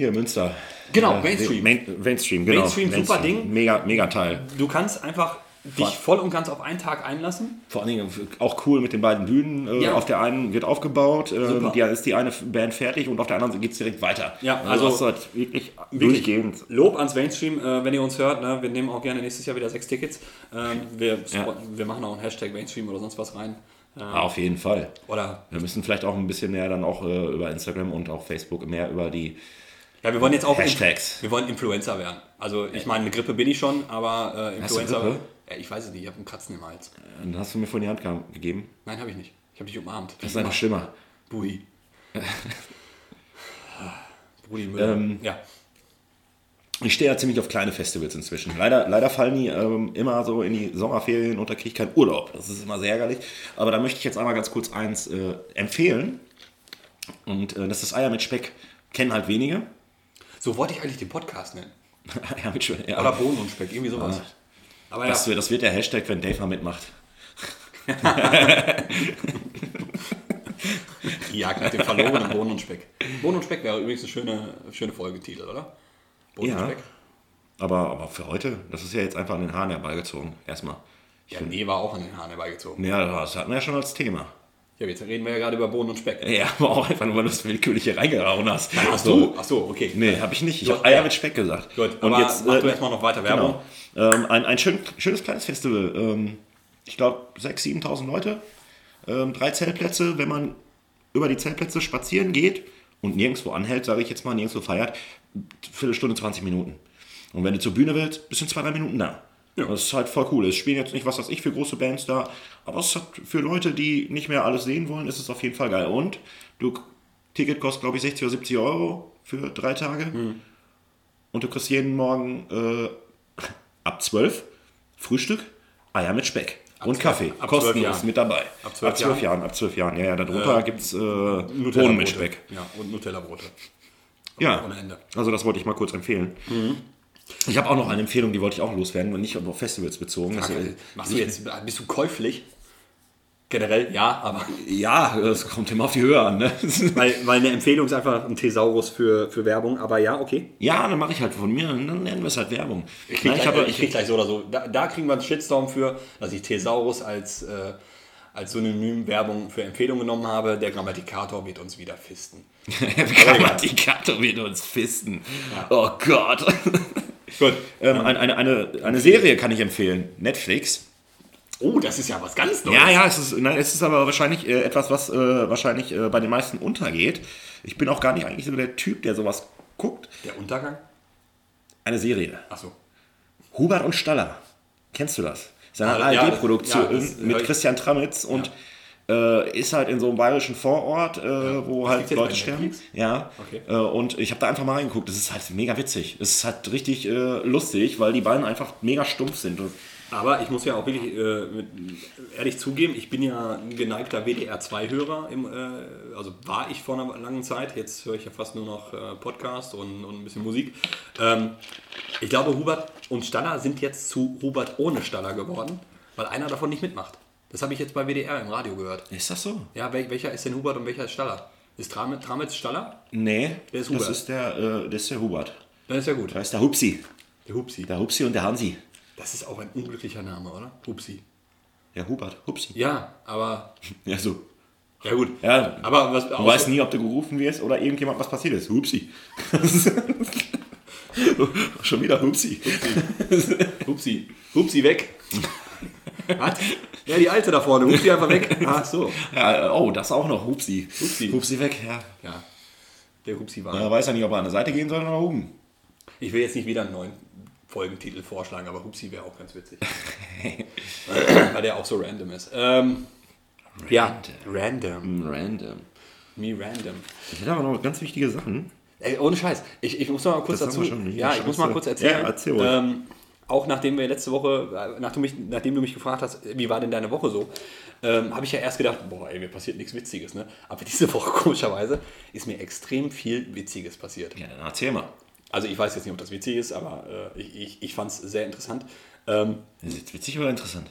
hier Münster. Genau, Äh, Mainstream. Main, Mainstream, genau. Mainstream, super Ding. Mega, mega Teil. du kannst einfach dich voll und ganz auf einen Tag einlassen. Vor allen Dingen auch cool mit den beiden Bühnen. Äh, Ja. Auf der einen wird aufgebaut, ähm, Super. die ist die eine Band fertig und auf der anderen geht es direkt weiter. Ja, also, also halt wirklich, Wirklich. durchgehend. Lob ans Mainstream, äh, wenn ihr uns hört. Ne? Wir nehmen auch gerne nächstes Jahr wieder sechs Tickets. Ähm, wir, Ja. wir machen auch einen Hashtag Mainstream oder sonst was rein. Äh, Ah, auf jeden Fall. Oder Wir müssen vielleicht auch ein bisschen mehr dann auch äh, über Instagram und auch Facebook mehr über die ja, wir wollen jetzt auch Hashtags. wir wollen Influencer werden. Also ich meine, eine Grippe bin ich schon, aber äh, Hast du Influencer. Grippe? Ja, ich weiß es nicht, ich habe einen Kratzen im Hals. Dann hast du mir von die Hand ge- gegeben. Nein, habe ich nicht. Ich habe dich umarmt. Das ist eine Schimmer. Bui. Rudi Müller. Ähm, ja. Ich stehe ja ziemlich auf kleine Festivals inzwischen. Leider, leider fallen die ähm, immer so in die Sommerferien und da kriege ich keinen Urlaub. Das ist immer sehr ärgerlich. Aber da möchte ich jetzt einmal ganz kurz eins äh, empfehlen. Und äh, das ist Eier mit Speck. Kennen halt wenige. So wollte ich eigentlich den Podcast nennen. Eier mit Speck. Ja. Oder Bohnen und Speck, irgendwie sowas. Aber ja, das, wird- das wird der Hashtag, wenn Dave mal mitmacht. die Jagd nach dem verlorenen Bohnen und Speck. Bohnen und Speck wäre übrigens eine schöne, schöne Folgetitel, oder? Bohnen Ja. und Speck. Aber, aber für heute, das ist ja jetzt einfach an den Haaren herbeigezogen. Erstmal. Ja, nee, war auch an den Haaren herbeigezogen. Ja, das hatten wir ja schon als Thema. Ja, jetzt reden wir ja gerade über Bohnen und Speck. Ja, aber auch einfach nur, weil du es willkürlich hier reingehauen hast. Ach so, ach so, okay. Nee, habe ich nicht. Ich habe Eier mit Speck gesagt. Gut, Und aber jetzt mach äh, du erstmal noch weiter Werbung. Genau. Ähm, ein ein schön, schönes kleines Festival. Ähm, ich glaube, 6.000, 7.000 Leute. Ähm, drei Zeltplätze. Wenn man über die Zeltplätze spazieren geht und nirgendwo anhält, sage ich jetzt mal, nirgendwo feiert, Viertelstunde, 20 Minuten. Und wenn du zur Bühne willst, bist du in zwei, drei Minuten da. Ja. Das ist halt voll cool. Es spielen jetzt nicht, was weiß ich, für große Bands da, aber es hat für Leute, die nicht mehr alles sehen wollen, ist es auf jeden Fall geil. Und du, Ticket kostet, glaube ich, 60 oder 70 Euro für drei Tage. Hm. Und du kriegst jeden Morgen äh, ab 12 Frühstück, Eier mit Speck und 12 Kaffee. ab 12 Kostenlos mit dabei. Ab 12 Jahren. Jahren. Ab 12 Jahren, ja, ja. Darunter gibt es äh, Bohnen mit. Speck. Ja, und Nutella-Brote. Ja, Ohne Ende. also das wollte ich mal kurz empfehlen. Mhm. Ich habe auch noch eine Empfehlung, die wollte ich auch loswerden und nicht auf Festivals bezogen. Äh, Machst du jetzt, bist du käuflich? Generell, ja, aber. Ja, es kommt immer auf die Höhe an. Ne? Weil, weil eine Empfehlung ist einfach ein Thesaurus für, für Werbung, aber ja, okay. ja, dann mache ich halt von mir, dann nennen wir es halt Werbung. Ich krieg, Nein, gleich, ich krieg gleich so oder so. Da, da kriegen wir einen Shitstorm für, dass ich Thesaurus als, äh, als Synonym Werbung für Empfehlung genommen habe. Der Grammatikator wird uns wieder fisten. Grammatikator wird uns fisten. Oh Gott. Gut. ähm, eine, eine, eine, eine Serie kann ich empfehlen. Netflix. Oh, das ist ja was ganz Neues. Ja, ja, es ist, nein, es ist aber wahrscheinlich äh, etwas, was äh, wahrscheinlich äh, bei den meisten untergeht. Ich bin auch gar nicht eigentlich so der Typ, der sowas guckt. Der Untergang? Eine Serie. Achso. Hubert und Staller. Kennst du das? Das ist eine Ah, ja, das- ARD-Produktion ja, das mit Christian Tramitz und äh, ist halt in so einem bayerischen Vorort, äh, wo halt Leute sterben. Ja. Okay. Äh, und ich habe da einfach mal reingeguckt. Das ist halt mega witzig. Es ist halt richtig äh, lustig, weil die beiden einfach mega stumpf sind. Aber ich muss ja auch wirklich äh, mit, ehrlich zugeben, ich bin ja ein geneigter WDR2-Hörer, im, äh, also war ich vor einer langen Zeit, jetzt höre ich ja fast nur noch Podcast und, und ein bisschen Musik. Ähm, ich glaube, Hubert und Staller sind jetzt zu Hubert ohne Staller geworden, weil einer davon nicht mitmacht. Das habe ich jetzt bei WDR im Radio gehört. ist das so? Ja, wel, welcher ist denn Hubert und welcher ist Staller? Ist Tramitz, Tramitz Staller? Nee, Der ist das Hubert. ist der, äh, das ist der Hubert. Dann ist ja gut. Da ist der Hupsi. Der Hupsi. Der Hupsi und der Hansi. Das ist auch ein unglücklicher Name, oder? Hupsi. Der Hubert, Hupsi. Ja, aber. Ja, so. Ja, gut. Ja, Aber was. Du weißt nie, ob du gerufen wirst oder irgendjemand was passiert ist. Hupsi. Schon wieder Hupsi. Hupsi. Hupsi weg. Was? Ja, die alte da vorne. Hupsi einfach weg. Ach so. Ja, oh, das auch noch. Hupsi. Hupsi. Hupsi weg, ja. Ja. Der Hupsi war. Er weiß ja nicht, ob er an der Seite gehen soll oder nach oben. Ich will jetzt nicht wieder einen neuen Folgentitel vorschlagen, aber Hupsi wäre auch ganz witzig. Weil der auch so random ist. Ähm, ja, random. Random. Me random. Ich hätte aber noch ganz wichtige Sachen. Ey, ohne Scheiß. Ich, ich muss noch mal kurz Das dazu. schon. ja, ich muss mal Scheiße. kurz erzählen. Ja, erzähl ähm, auch nachdem wir letzte Woche, äh, nachdem, mich, nachdem du mich gefragt hast, wie war denn deine Woche so, ähm, habe ich ja erst gedacht, boah, ey, mir passiert nichts Witziges. Ne? Aber diese Woche, komischerweise, ist mir extrem viel Witziges passiert. Ja, dann erzähl mal. Also ich weiß jetzt nicht, ob das witzig ist, aber äh, ich, ich, ich fand es sehr interessant. Ähm, Ist es witzig oder interessant?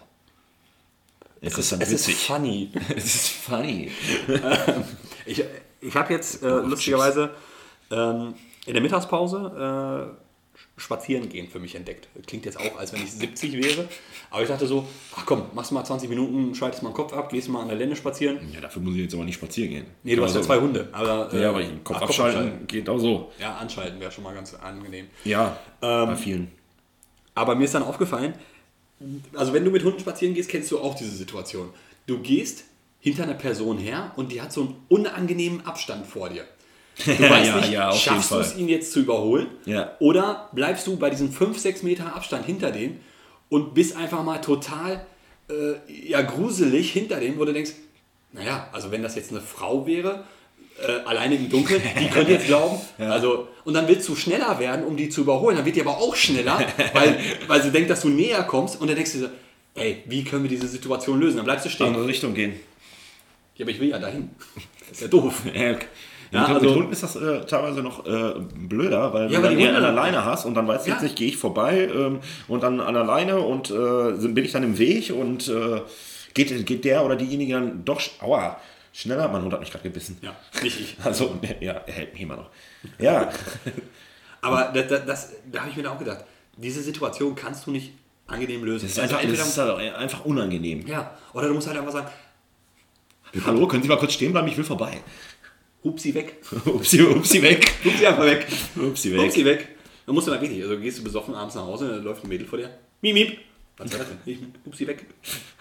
Interessant, es ist witzig. funny. es ist funny. Ich, ich habe jetzt äh, lustigerweise ähm, in der Mittagspause äh, spazieren gehen für mich entdeckt. Klingt jetzt auch, als wenn ich 70 wäre. Aber ich dachte so, ach komm, machst mal 20 Minuten, schaltest mal den Kopf ab, gehst mal an der Lände spazieren. Ja, dafür muss ich jetzt aber nicht spazieren gehen. Nee, du hast ja zwei Hunde. Aber, äh, Ja, aber den Kopf ach, abschalten geht auch so. Ja, anschalten wäre schon mal ganz angenehm. Ja, Ähm, bei vielen. Aber mir ist dann aufgefallen, also wenn du mit Hunden spazieren gehst, kennst du auch diese Situation. Du gehst hinter einer Person her und die hat so einen unangenehmen Abstand vor dir. Du weißt Ja, nicht, ja, schaffst du es, ihn jetzt zu überholen? Ja. Oder bleibst du bei diesen 5, 6 Meter Abstand hinter denen und bist einfach mal total äh, ja, gruselig hinter dem, wo du denkst, naja, also wenn das jetzt eine Frau wäre, äh, alleine im Dunkeln, die können jetzt glauben. Also, und dann willst du schneller werden, um die zu überholen. Dann wird die aber auch schneller, weil, weil sie denkt, dass du näher kommst. Und dann denkst du so, ey, wie können wir diese Situation lösen? Dann bleibst du stehen. Andere Richtung gehen. Ja, aber ich will ja dahin. Das ist ja doof. Ja, Ja, mit, also- mit Hunden ist das äh, teilweise noch äh, blöder, weil Ja, du die eher an Hunde- der Leine hast und dann weißt du Ja. jetzt nicht, gehe ich vorbei ähm, und dann an der Leine und äh, bin ich dann im Weg und äh, geht, geht der oder diejenige dann doch, aua, schneller, mein Hund hat mich gerade gebissen. Ja, nicht ich. Also, ja, er hält mich immer noch. Ja, Aber das, das, da habe ich mir dann auch gedacht, diese Situation kannst du nicht angenehm lösen. das ist Also einfach, entweder, das ist halt einfach unangenehm. ja, oder du musst halt einfach sagen, Hallo, können Sie mal kurz stehen bleiben? Ich will vorbei. Hupsi weg. Upsi, upsi weg. Hupsi einfach weg. Upsi weg. Hupsi weg. Dann musst du mal richtig, also gehst du besoffen abends nach Hause, dann läuft ein Mädel vor dir. Miep, miep. Was war das denn? Ich- Hupsi weg.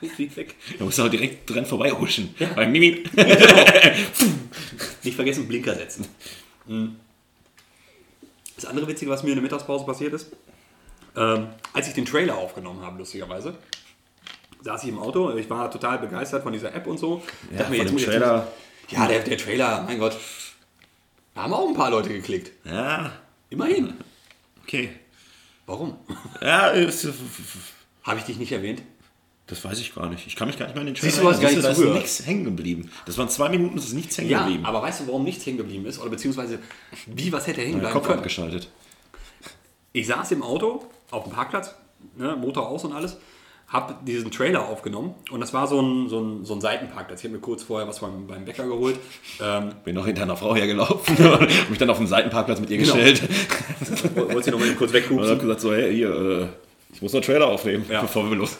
Hupsi weg. Da musst du auch direkt dran vorbeihuschen. Ja. Beim Mimi. Nicht vergessen, Blinker setzen. Mhm. Das andere Witzige, was mir in der Mittagspause passiert ist, ähm, als ich den Trailer aufgenommen habe, lustigerweise, saß ich im Auto. Ich war total begeistert von dieser App und so. Ja, Dachte mir, dem muss ich- Trailer. Ja, der, der Trailer, mein Gott. Da haben auch ein paar Leute geklickt. Ja, Immerhin. okay. Warum? Ja, ist, Habe ich dich nicht erwähnt? das weiß ich gar nicht. Ich kann mich gar nicht mehr in den Siehst du, hast gar nicht da ist nichts hängen geblieben. Das waren zwei Minuten, es ist nichts hängen Ja, geblieben. aber weißt du, warum nichts hängen geblieben ist? Oder beziehungsweise, wie was hätte hängen bleiben Kopf können? abgeschaltet. Ich saß im Auto auf dem Parkplatz, ne, Motor aus und alles, habe diesen Trailer aufgenommen und das war so ein, so ein, so ein Seitenparkplatz. Ich habe mir kurz vorher was beim, beim Bäcker geholt. Ähm, Bin noch hinter einer Frau hergelaufen und mich dann auf dem Seitenparkplatz mit ihr Genau. gestellt. wollte sie noch mal kurz Und habe gesagt, so, hey, hier, äh, ich muss noch einen Trailer aufnehmen, Ja. bevor wir los.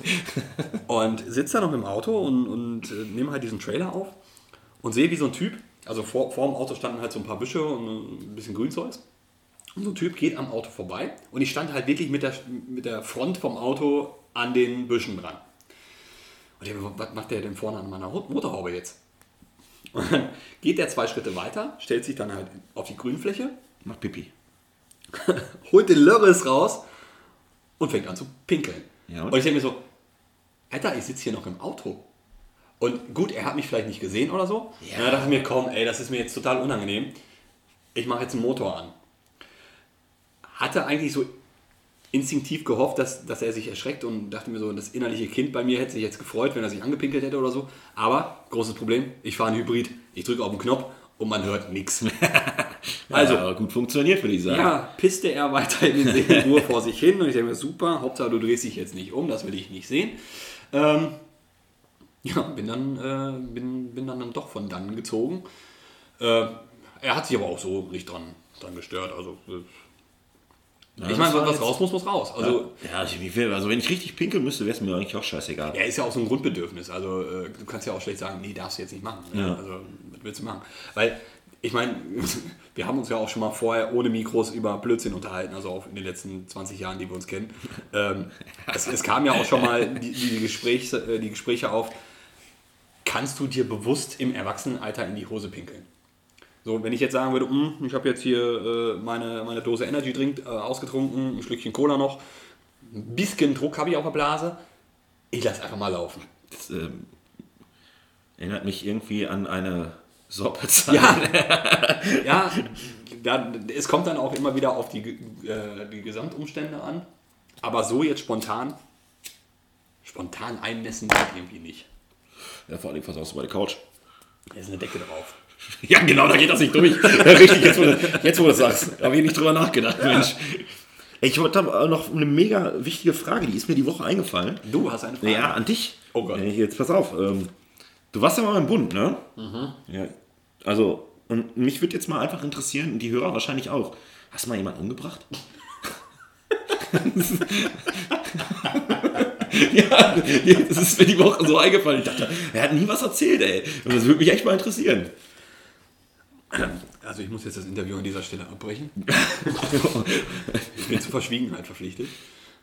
Und sitze da noch im Auto und, und äh, nehme halt diesen Trailer auf und sehe, wie so ein Typ, also vor, vor dem Auto standen halt so ein paar Büsche und ein bisschen Grünzeugs. Und so ein Typ geht am Auto vorbei und ich stand halt wirklich mit der, mit der Front vom Auto an den Büschen dran. Und ich was macht der denn vorne an meiner Motorhaube jetzt? Und dann geht der zwei Schritte weiter, stellt sich dann halt auf die Grünfläche, Mach Pipi. holt den Lörres raus und fängt an zu pinkeln. Ja, und? und? ich denke mir so, Alter, ich sitze hier noch im Auto. Und gut, er hat mich vielleicht nicht gesehen oder so. Ja. Ja. Da dachte ich mir, komm, ey, das ist mir jetzt total unangenehm. Ich mache jetzt einen Motor an. Hatte eigentlich so instinktiv gehofft, dass, dass er sich erschreckt und dachte mir so, das innerliche Kind bei mir hätte sich jetzt gefreut, wenn er sich angepinkelt hätte oder so. Aber, großes Problem, ich fahre einen Hybrid. Ich drücke auf den Knopf und man hört nichts. Also, Also, ja, gut funktioniert, würde ich sagen. ja, pisste er weiter in den See Ruhe vor sich hin und ich denke mir, super, Hauptsache du drehst dich jetzt nicht um, das will ich nicht sehen. Ähm, ja, bin dann, äh, bin, bin dann, dann doch von dann gezogen. Äh, er hat sich aber auch so nicht dran, dran gestört. Also, äh, Ja, ich meine, was jetzt- raus muss, muss raus. Also, ja, viel- also wenn ich richtig pinkeln müsste, wäre es mir eigentlich auch scheißegal. er ist ja auch so ein Grundbedürfnis. Also, äh, du kannst ja auch schlecht sagen, nee, darfst du jetzt nicht machen. Ne? Ja. Also, was willst du machen? Weil, ich meine, wir haben uns ja auch schon mal vorher ohne Mikros über Blödsinn unterhalten, also auch in den letzten 20 Jahren, die wir uns kennen. Ähm, es, es kam ja auch schon mal die, die, Gesprächs, äh, die Gespräche auf, kannst du dir bewusst im Erwachsenenalter in die Hose pinkeln? So, wenn ich jetzt sagen würde, "Hm, ich habe jetzt hier äh, meine, meine Dose Energy Drink äh, ausgetrunken, ein Schlückchen Cola noch, ein bisschen Druck habe ich auf der Blase, ich lasse einfach mal laufen. Das ähm, erinnert mich irgendwie an eine Sorpezeit. Ja, ja da, es kommt dann auch immer wieder auf die, äh, die Gesamtumstände an. Aber so jetzt spontan, spontan einnässen geht irgendwie nicht. ja, vor allem versaust du bei der Couch. Da ist eine Decke drauf. Ja, genau, da geht das nicht durch. Richtig, jetzt wo, du, jetzt, wo du das sagst. Habe ich nicht drüber nachgedacht, Mensch. Ich habe noch eine mega wichtige Frage, die ist mir die Woche eingefallen. Du hast eine Frage. Ja, an dich. Oh Gott. Äh, Jetzt pass auf. Ähm, du warst ja mal im Bund, ne? Ja. Also, und mich würde jetzt mal einfach interessieren, und die Hörer wahrscheinlich auch. Hast du mal jemanden umgebracht? ja, das ist mir die Woche so eingefallen. Ich dachte, er hat nie was erzählt, ey. Und das würde mich echt mal interessieren. Also ich muss jetzt das Interview an dieser Stelle abbrechen. ich bin zur Verschwiegenheit verpflichtet.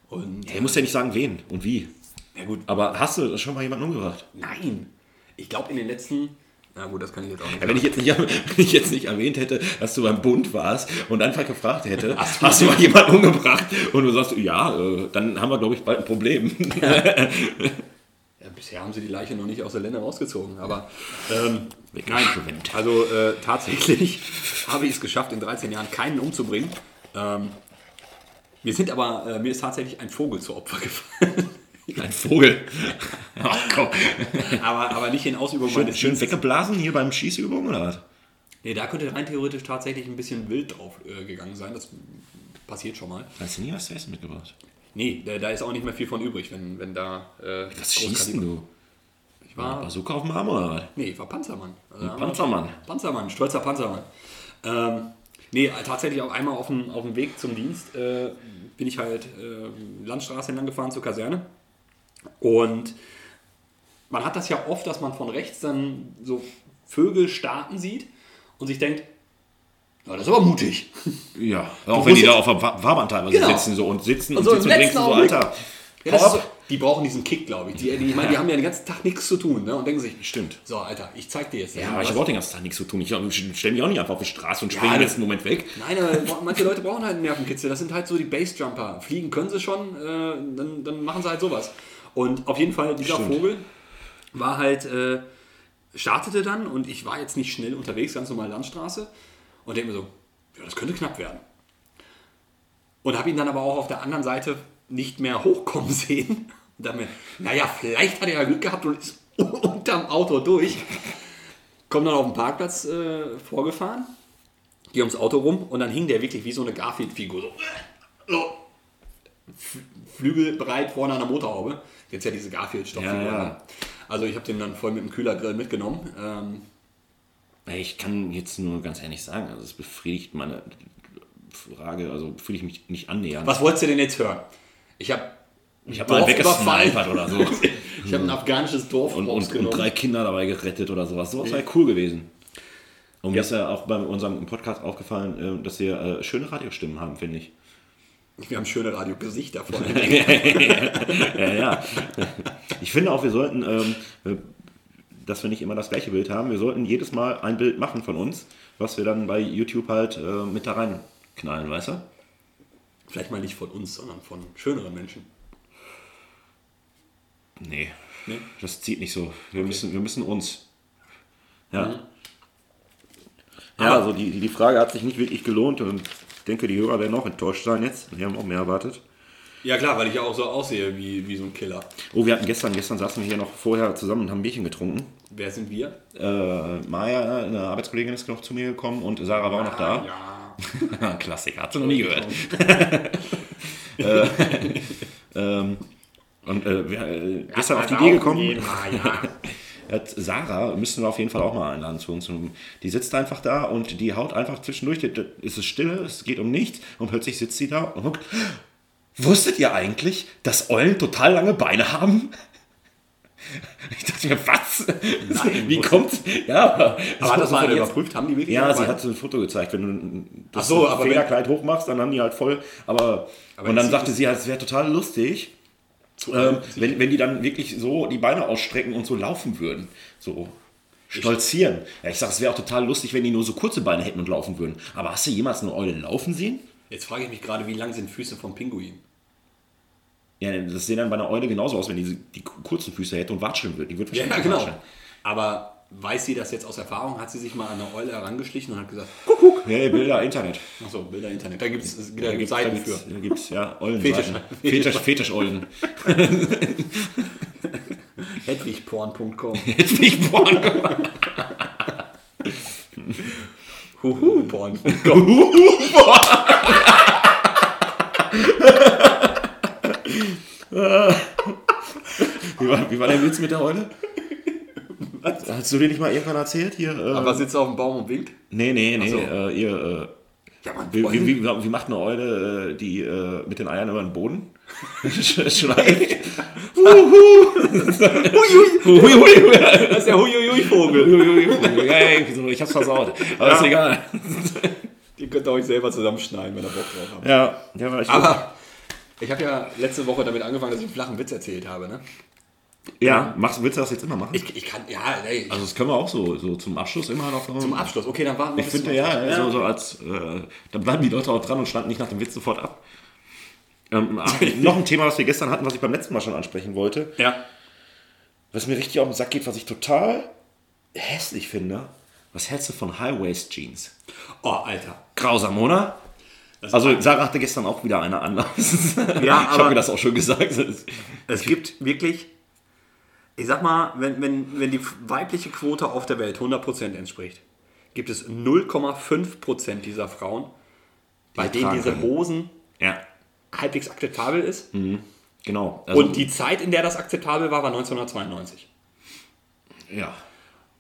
Und Er muss ja nicht sagen, wen und wie. ja gut, Aber hast du schon mal jemanden umgebracht? nein. Ich glaube in den letzten, na gut, das kann ich jetzt auch nicht. Ja, wenn, ich jetzt nicht, wenn ich jetzt nicht erwähnt hätte, dass du beim Bund warst und einfach gefragt hätte, Hast du- hast du mal jemanden umgebracht? Und du sagst, ja, äh, dann haben wir, glaube ich, bald ein Problem. Ja, bisher haben sie die Leiche noch nicht aus der Länder rausgezogen. Aber ähm, Weggeschwemmt. also äh, tatsächlich habe ich es geschafft, in 13 Jahren keinen umzubringen. Ähm, mir sind aber, äh, mir ist tatsächlich ein Vogel zu Opfer gefallen. Ein Vogel. Ach komm. aber, aber nicht in Ausübung Schön, meines schön Dienstes. weggeblasen hier beim Schießübungen oder was? Nee, da könnte rein theoretisch tatsächlich ein bisschen wild drauf äh, gegangen sein. Das passiert schon mal. Hast du nie was zu essen mitgebracht? Nee, da, da ist auch nicht mehr viel von übrig, wenn, wenn da. Äh, Was schießt denn du? Ich war, Bazooka auf dem Arm oder was? nee, ich war Panzermann. Also, Ein Panzermann. Panzermann, stolzer Panzermann. Ähm, nee, tatsächlich auch einmal auf dem, auf dem Weg zum Dienst äh, bin ich halt äh, Landstraße entlang gefahren zur Kaserne. Und man hat das ja oft, dass man von rechts dann so Vögel starten sieht und sich denkt, ja, das ist aber mutig. Ja, auch wenn die da auf Fa- Fahrbahn teilweise Genau. sitzen so und sitzen Und und, so sitzen und du so. Alter, Ja, das ist so. Die brauchen diesen Kick, glaube ich. Die, die, ich meine, die haben ja den ganzen Tag nichts zu tun ne? und denken sich, Stimmt. so, Alter, ich zeig dir jetzt. Ja, aber ich habe auch den ganzen Tag nichts zu tun. Ich stelle mich auch nicht einfach auf die Straße und Ja, springe im das- letzten Moment weg. Nein, aber manche Leute brauchen halt einen Nervenkitzel. Das sind halt so die Bassjumper. Fliegen können sie schon, äh, dann, dann machen sie halt sowas. Und auf jeden Fall, dieser Stimmt. Vogel war halt, äh, startete dann und ich war jetzt nicht schnell unterwegs, ganz normal Landstraße und denke mir so, ja, das könnte knapp werden. Und habe ihn dann aber auch auf der anderen Seite nicht mehr hochkommen sehen. Und dann mir, naja, vielleicht hat er ja Glück gehabt und ist unterm Auto durch. Komm dann auf den Parkplatz äh, vorgefahren, gehe ums Auto rum und dann hing der wirklich wie so eine Garfield-Figur. So, so F- flügelbreit vorne an der Motorhaube. Jetzt ja diese Garfield-Stofffigur. Ja, ja. ne? Also ich habe den dann voll mit dem Kühlergrill mitgenommen. Ähm, Ich kann jetzt nur ganz ehrlich sagen, also es befriedigt meine Frage, also fühle ich mich nicht annähernd. was wolltest du denn jetzt hören? Ich habe Ich habe mal weggesnipert oder so. Ich habe ein afghanisches Dorf und, und, und drei Kinder dabei gerettet oder sowas. Sowas wäre cool gewesen. Und mir ist ja auch bei unserem Podcast aufgefallen, äh, dass wir äh, schöne Radiostimmen haben, finde ich. Wir haben schöne Radiogesichter vorne. Ja, ja. Ich finde auch, wir sollten, ähm, äh, dass wir nicht immer das gleiche Bild haben, wir sollten jedes Mal ein Bild machen von uns, was wir dann bei YouTube halt mit da reinknallen, weißt du? Vielleicht mal nicht von uns, sondern von schöneren Menschen. Nee, Nee? das zieht nicht so. Wir, müssen, wir müssen uns. Ja. Ja, also die, die Frage hat sich nicht wirklich gelohnt und ich denke, die Hörer werden auch enttäuscht sein jetzt. Die haben auch mehr erwartet. Ja klar, weil ich ja auch so aussehe wie, wie so ein Killer. Oh, wir hatten gestern, gestern saßen wir hier noch vorher zusammen und haben ein Bierchen getrunken. Wer sind wir? Äh, Maya, eine Arbeitskollegin, ist noch zu mir gekommen und Sarah war auch noch da. Ja. Klassiker, hat sie noch nie gehört. ähm, und äh, wir, äh, gestern auf die Idee gekommen, hat Sarah, müssen wir auf jeden Fall auch mal einladen zu uns. Die sitzt einfach da und die haut einfach zwischendurch, die- die- es ist stille, es geht um nichts und plötzlich sitzt sie da und guckt, wusstet ihr eigentlich, dass Eulen total lange Beine haben? Ich dachte mir, was? Nein, Wie kommt's? Ja, Aber hat das mal überprüft? Haben die wirklich ja, sie hat so ein Foto gezeigt. Wenn du das Ach so, Federkleid hochmachst, dann haben die halt voll. Aber, Aber und dann sagte ist- sie halt, es wäre total lustig, ähm, wenn, wenn die dann wirklich so die Beine ausstrecken und so laufen würden. So stolzieren. Ja, ich sag, es wäre auch total lustig, wenn die nur so kurze Beine hätten und laufen würden. Aber hast du jemals eine Eule laufen sehen? Jetzt frage ich mich gerade, wie lang sind Füße vom Pinguin? Ja, das sieht dann bei einer Eule genauso aus, wenn die die kurzen Füße hätte und watscheln würde. Die wird Ja, wahrscheinlich genau. watscheln. Aber weiß sie das jetzt aus Erfahrung? Hat sie sich mal an eine Eule herangeschlichen und hat gesagt, Hey, Bilder, Internet. achso, Bilder Internet, da gibt es da gibt's gibt's, da Seiten gibt's, für. da gibt's ja Eulen. Fetisch. Fetisch, Fetisch-Eulen. Hedwigporn.com Hedwig Porn. Huhu-Porn.com Wie war, wie war der Witz mit der Eule? Hast du dir nicht mal irgendwann erzählt? Hier, äh, Aber sitzt auf dem Baum und winkt? nee, nee, nee. so. Äh, ihr, äh, Ja, man, wie, wie, wie, wie macht eine Eule, äh, die äh, mit den Eiern über den Boden hui. das ist der Huiuiui-Vogel. Ja, ja, ich hab's versaut. Aber ist egal. Die könnt ihr euch selber zusammenschneiden, wenn ihr Bock drauf habt. Ja, der war echt Aber ich habe ja letzte Woche damit angefangen, dass ich einen flachen Witz erzählt habe. Ne? Ja, machst, willst du das jetzt immer machen? Ich, ich kann, ja, ey, also das können wir auch so, so zum Abschluss immer noch. zum Abschluss. Okay, dann warten wir Ich finde ja, Abschluss. so, so als, äh, da bleiben die Leute auch dran und standen nicht nach dem Witz sofort ab. Ähm, noch ein Thema, was wir gestern hatten, was ich beim letzten Mal schon ansprechen wollte. ja. Was mir richtig auf den Sack geht, was ich total hässlich finde, was hältst du von High-Waist-Jeans? Oh, Alter. Grausam, oder? Also Sarah hatte gestern auch wieder eine anders. Ja, ich habe mir das auch schon gesagt. Es gibt wirklich, ich sag mal, wenn, wenn, wenn die weibliche Quote auf der Welt 100% entspricht, gibt es 0,5% dieser Frauen, bei Die denen tragen diese. Hosen Ja, halbwegs akzeptabel ist. genau. Also, Und die Zeit, in der das akzeptabel war, war 1992. ja.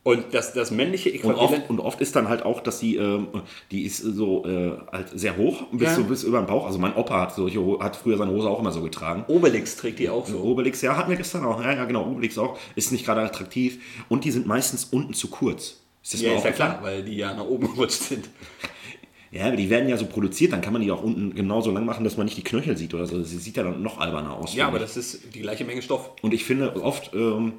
Und das, das männliche Und oft, Äquivalent. und oft ist dann halt auch, dass die, ähm, die ist so äh, halt sehr hoch, bis, Ja. so, bis über den Bauch. Also mein Opa hat, solche, hat früher seine Hose auch immer so getragen. Obelix trägt die auch so. Obelix, ja, hatten wir gestern auch. Ja, ja, genau, Obelix auch. Ist nicht gerade attraktiv. Und die sind meistens unten zu kurz. Ist das Ja, ist ja klar, weil die ja nach oben gerutscht sind. Ja, aber die werden ja so produziert, dann kann man die auch unten genauso lang machen, dass man nicht die Knöchel sieht oder so. Sie sieht ja dann noch alberner aus. Ja, aber das ist die gleiche Menge Stoff. Und ich finde, oft ähm,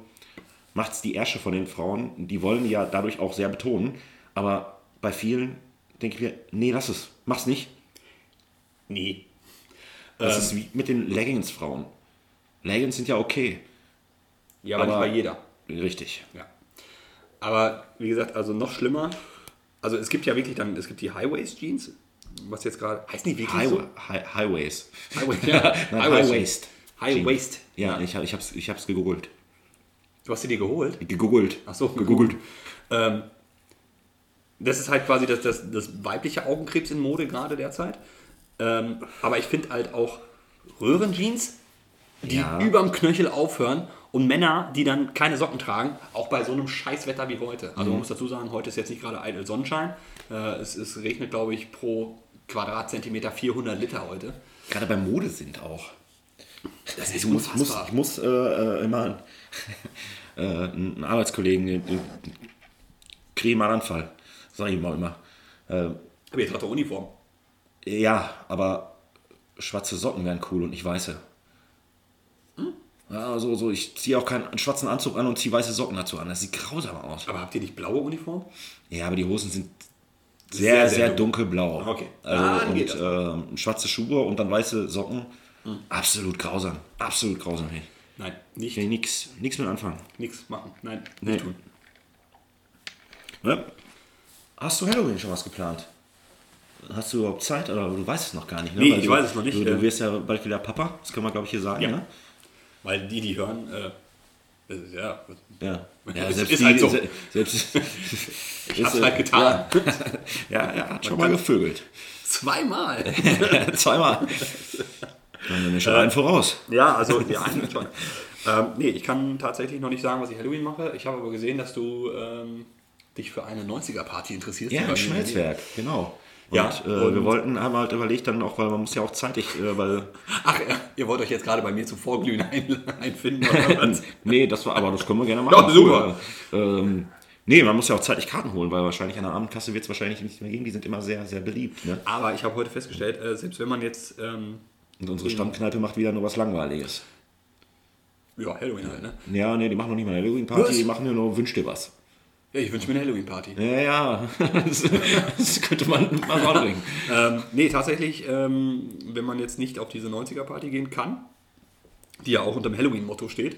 macht es die Ärsche von den Frauen, die wollen ja dadurch auch sehr betonen, aber bei vielen denke ich mir, nee, lass es, mach's nicht. Nee. Das Ähm. ist wie mit den Leggings-Frauen. Leggings sind ja okay. Ja, aber, Aber- nicht bei jeder. Richtig. Ja. Aber wie gesagt, also noch schlimmer. Also es gibt ja wirklich dann, es gibt die High-Waist-Jeans, was jetzt gerade, heißt nicht wirklich High, so? High, Highways. High, ja, Nein, High-Waist. High Waist. High Waist. Ja, ich, ich, hab's, ich hab's gegoogelt. Du hast sie dir geholt? Gegoogelt. Ach so, gegoogelt. Ähm, das ist halt quasi das, das, das weibliche Augenkrebs in Mode gerade derzeit. Ähm, aber ich finde halt auch Röhrenjeans, die Ja. überm Knöchel aufhören und Männer, die dann keine Socken tragen, auch bei so einem Scheißwetter wie heute. Also Mhm. man muss dazu sagen, heute ist jetzt nicht gerade eitel Sonnenschein. Äh, es, es regnet, glaube ich, pro Quadratzentimeter 400 Liter heute. Gerade bei Mode sind auch. Das Ich muss, muss, ich muss äh, äh, immer äh, einen Arbeitskollegen, einen Anfall. Sag ich mal immer. Äh, Aber jetzt hat er Uniform. ja, aber schwarze Socken wären cool und nicht weiße. Ja, so, so, ich ziehe auch keinen schwarzen Anzug an und ziehe weiße Socken dazu an. Das sieht grausam aus. Aber habt ihr nicht blaue Uniform? Ja, aber die Hosen sind Sehr, sehr, sehr dunkelblau. Okay. Also, Dann und ähm, schwarze Schuhe und dann weiße Socken. Absolut grausam. Absolut grausam. Hey. Nein, nicht. Ich will nichts nix mit anfangen. Nichts machen. Nein, Nee. nicht tun. Ne? Hast du Halloween schon was geplant? Hast du überhaupt Zeit oder du weißt es noch gar nicht? Ne? Nee, Weil ich du, weiß es noch nicht, Du, du äh. wirst ja bald wieder Papa, das kann man glaube ich hier sagen. Ja. Ne? Weil die, die hören, äh, ist ja. Ja. ja selbst ist die, halt so. se- selbst, Ich hab's halt getan. Ja, er hat schon mal gevögelt. Zweimal. Zweimal. Dann bin ich schon einen voraus. ja, also ja, schon. ähm, nee, ich kann tatsächlich noch nicht sagen, was ich Halloween mache. Ich habe aber gesehen, dass du ähm, dich für eine 90er-Party interessierst. Ja, im Schmelzwerk, genau. Und, Ja, äh, und- wir wollten, haben halt überlegt, dann auch, weil man muss ja auch zeitig, äh, weil. Ach, ja, ihr wollt euch jetzt gerade bei mir zum Vorglühen ein, einfinden oder was? Nee, das war, aber das können wir gerne machen. Ja, super. Ähm, nee, man muss ja auch zeitig Karten holen, weil wahrscheinlich an der Abendkasse wird es wahrscheinlich nicht mehr geben. Die sind immer sehr, sehr beliebt. Ne? Aber ich habe heute festgestellt, äh, selbst wenn man jetzt, ähm, Und unsere Stammkneipe macht wieder nur was Langweiliges. ja, Halloween halt, ne? Ja, nee, die machen noch nicht mal eine Halloween-Party, die machen nur Wünsch dir was. Ja, ich wünsche mir eine Halloween-Party. Ja, ja, das, das könnte man mal rausbringen. Ähm, nee, tatsächlich, ähm, wenn man jetzt nicht auf diese 90er-Party gehen kann, die ja auch unter dem Halloween-Motto steht,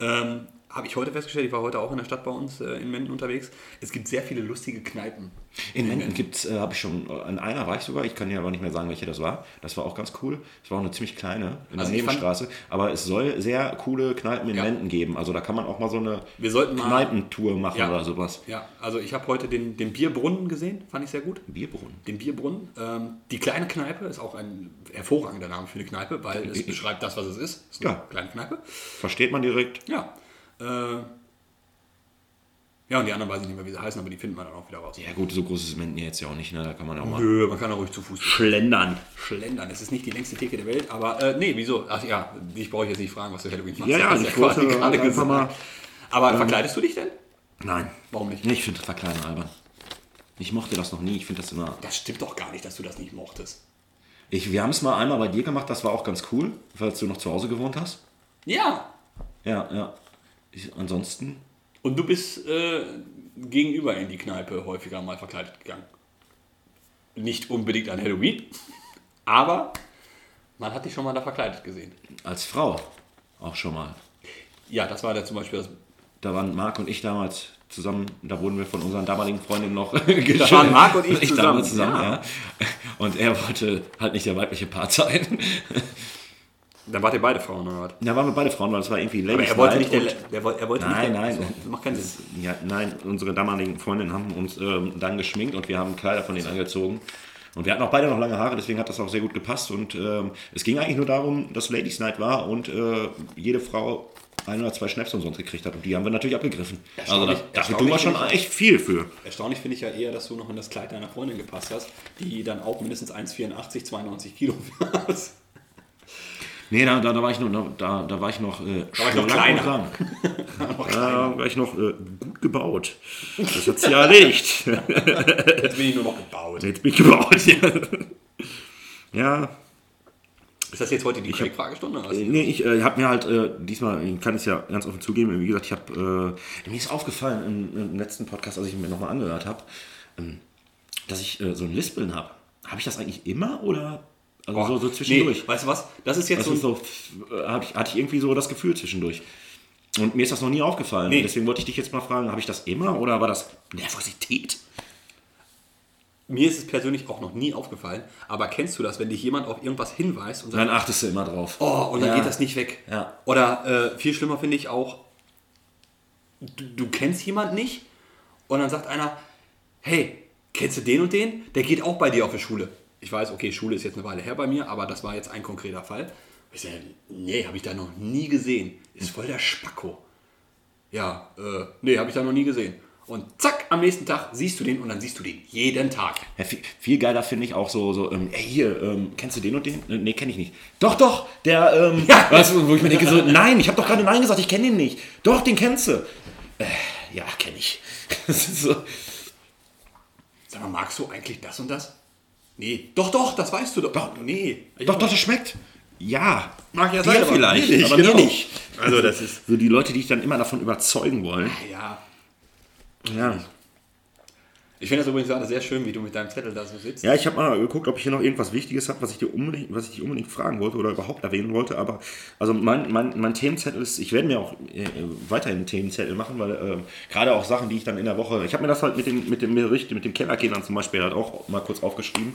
ähm, habe ich heute festgestellt, ich war heute auch in der Stadt bei uns äh, in Menden unterwegs, es gibt sehr viele lustige Kneipen. In Menden gibt's, äh, habe ich schon, äh, in einer war ich sogar, ich kann dir aber nicht mehr sagen, welche das war. Das war auch ganz cool. Das war auch eine ziemlich kleine, in Also der ich fand- Nebenstraße. Aber es soll sehr coole Kneipen in Ja. Menden geben. Also da kann man auch mal so eine Kneipentour machen Ja. oder sowas. Ja, also ich habe heute den, den Bierbrunnen gesehen, fand ich sehr gut. Bierbrunnen. Den Bierbrunnen. Ähm, die kleine Kneipe ist auch ein hervorragender Name für eine Kneipe, weil es beschreibt das, was es ist. Es ist eine Ja. kleine Kneipe. Versteht man direkt. Ja. Äh, ja, und die anderen weiß ich nicht mehr, wie sie heißen, aber die findet man dann auch wieder raus. Ja gut, so groß ist Menden jetzt ja auch nicht. Ne? Da kann man ja auch mal Nö, man kann auch ruhig zu Fuß schlendern. schlendern. Es ist nicht die längste Theke der Welt, aber äh, nee, wieso? Ach ja, ich brauche jetzt nicht fragen, was du Halloween machst. Ja, ja, ich wollte gerade einfach gesagt. mal- Aber verkleidest du dich denn? Nein. Warum nicht? Ich finde das verkleiden albern. Ich mochte das noch nie. Ich finde das immer. Das stimmt doch gar nicht, dass du das nicht mochtest. Ich, wir haben es mal einmal bei dir gemacht, das war auch ganz cool, falls du noch zu Hause gewohnt hast. Ja. Ja, ja. Ich, ansonsten. Und du bist äh, gegenüber in die Kneipe häufiger mal verkleidet gegangen. Nicht unbedingt an Halloween, aber man hat dich schon mal da verkleidet gesehen. Als Frau auch schon mal. Ja, das war da zum Beispiel das da waren Marc und ich damals zusammen, da wurden wir von unseren damaligen Freundinnen noch Da waren Marc und ich damals zusammen, zusammen ja. ja. Und er wollte halt nicht der weibliche Part sein. Dann wart ihr beide Frauen, oder was? Da waren wir beide Frauen, weil es war irgendwie Aber Ladies er wollte Night nicht der, und- der, er wollte Nein, nicht der, nein. So, macht keinen Sinn. Ja, nein, unsere damaligen Freundinnen haben uns ähm, dann geschminkt und wir haben Kleider von denen angezogen. Und wir hatten auch beide noch lange Haare, deswegen hat das auch sehr gut gepasst. Und ähm, es ging eigentlich nur darum, dass Ladies Night war und äh, jede Frau ein oder zwei Schnaps umsonst gekriegt hat. Und die haben wir natürlich abgegriffen. Also da, Erstaunlich- dafür tun wir schon echt viel für. Erstaunlich finde ich ja eher, dass du noch in das Kleid deiner Freundin gepasst hast, die dann auch mindestens 1,84, 92 Kilo hat. Nee, da, da, da war ich noch, da, da war ich noch, äh, war ich noch kleiner. Da war ich noch äh, gut gebaut. Das hat sie ja erledigt. Jetzt bin ich nur noch gebaut. Jetzt bin ich gebaut. Ja, ja Ist das jetzt heute die Craig-Fragestunde? oder was? Nee, ich äh, habe mir halt äh, diesmal, ich kann es ja ganz offen zugeben, wie gesagt, ich habe, äh, mir ist aufgefallen im, im letzten Podcast, als ich mir nochmal angehört habe, ähm, dass ich äh, so ein Lispeln habe. Habe ich das eigentlich immer oder also Boah, so, so zwischendurch? Nee, weißt du was? Das ist jetzt Das so, so, hab ich, hatte ich irgendwie so das Gefühl zwischendurch. Und mir ist das noch nie aufgefallen. Nee. Deswegen wollte ich dich jetzt mal fragen, habe ich das immer oder war das Nervosität? Mir ist es persönlich auch noch nie aufgefallen, aber kennst du das, wenn dich jemand auf irgendwas hinweist und sagt, Dann achtest du immer drauf. oh, und dann Ja. geht das nicht weg. Ja. Oder äh, viel schlimmer finde ich auch, du, du kennst jemanden nicht und dann sagt einer, hey, kennst du den und den? Der geht auch bei dir auf die Schule. Ich weiß, okay, Schule ist jetzt eine Weile her bei mir, aber das war jetzt ein konkreter Fall. Ich sage, nee, habe ich da noch nie gesehen. Ist voll der Spacko. Ja, äh, nee, habe ich da noch nie gesehen. Und zack, am nächsten Tag siehst du den und dann siehst du den jeden Tag. Ja, viel, viel geiler finde ich auch so, so ähm, ey, hier, ähm, kennst du den und den? Äh, Nee, kenne ich nicht. Doch, doch, der, ähm, Ja. weißt du, wo ich mir denke, so, nein, ich habe doch gerade Nein gesagt, ich kenne den nicht. Doch, den kennst du. Äh, ja, kenne ich. So, Sag mal, magst du eigentlich das und das? Nee. Doch, doch, das weißt du doch. Doch, nee. Ich doch, doch, das schmeckt. Ja, Mag ja sein, vielleicht, mir nicht, aber genau. mir nicht. Also das ist... So die Leute, die ich dann immer davon überzeugen wollen. Ja. Ja, Ich finde das übrigens gerade sehr schön, wie du mit deinem Zettel da so sitzt. ja ich habe mal geguckt, ob ich hier noch irgendwas Wichtiges habe, was ich dir unbedingt, was ich dich unbedingt fragen wollte oder überhaupt erwähnen wollte. Aber also mein, mein, mein Themenzettel ist, ich werde mir auch äh, weiterhin einen Themenzettel machen, weil äh, gerade auch Sachen, die ich dann in der Woche, ich habe mir das halt mit dem, mit dem Bericht, mit dem Kellerkindern zum Beispiel halt auch mal kurz aufgeschrieben.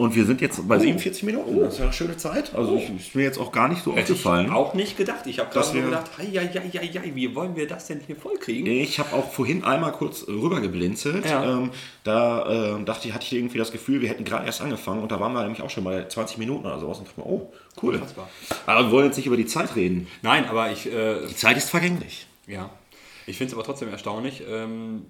Und wir sind jetzt bei 47 Minuten. Das ist ja eine schöne Zeit. Also ich, ist mir jetzt auch gar nicht so Hätte ich aufgefallen. auch nicht gedacht. Ich habe gerade nur gedacht, hei, hei, hei, hei, wie wollen wir das denn hier vollkriegen? Ich habe auch vorhin einmal kurz rüber geblinzelt. Ja. Ähm, da ähm, dachte ich, hatte ich irgendwie das Gefühl, wir hätten gerade erst angefangen und da waren wir nämlich auch schon bei 20 Minuten oder sowas. Und dachte mir, oh, cool. Unfassbar. Aber wir wollen jetzt nicht über die Zeit reden. Nein, aber ich, äh, Die Zeit ist vergänglich. ja, ich finde es aber trotzdem erstaunlich. Ähm,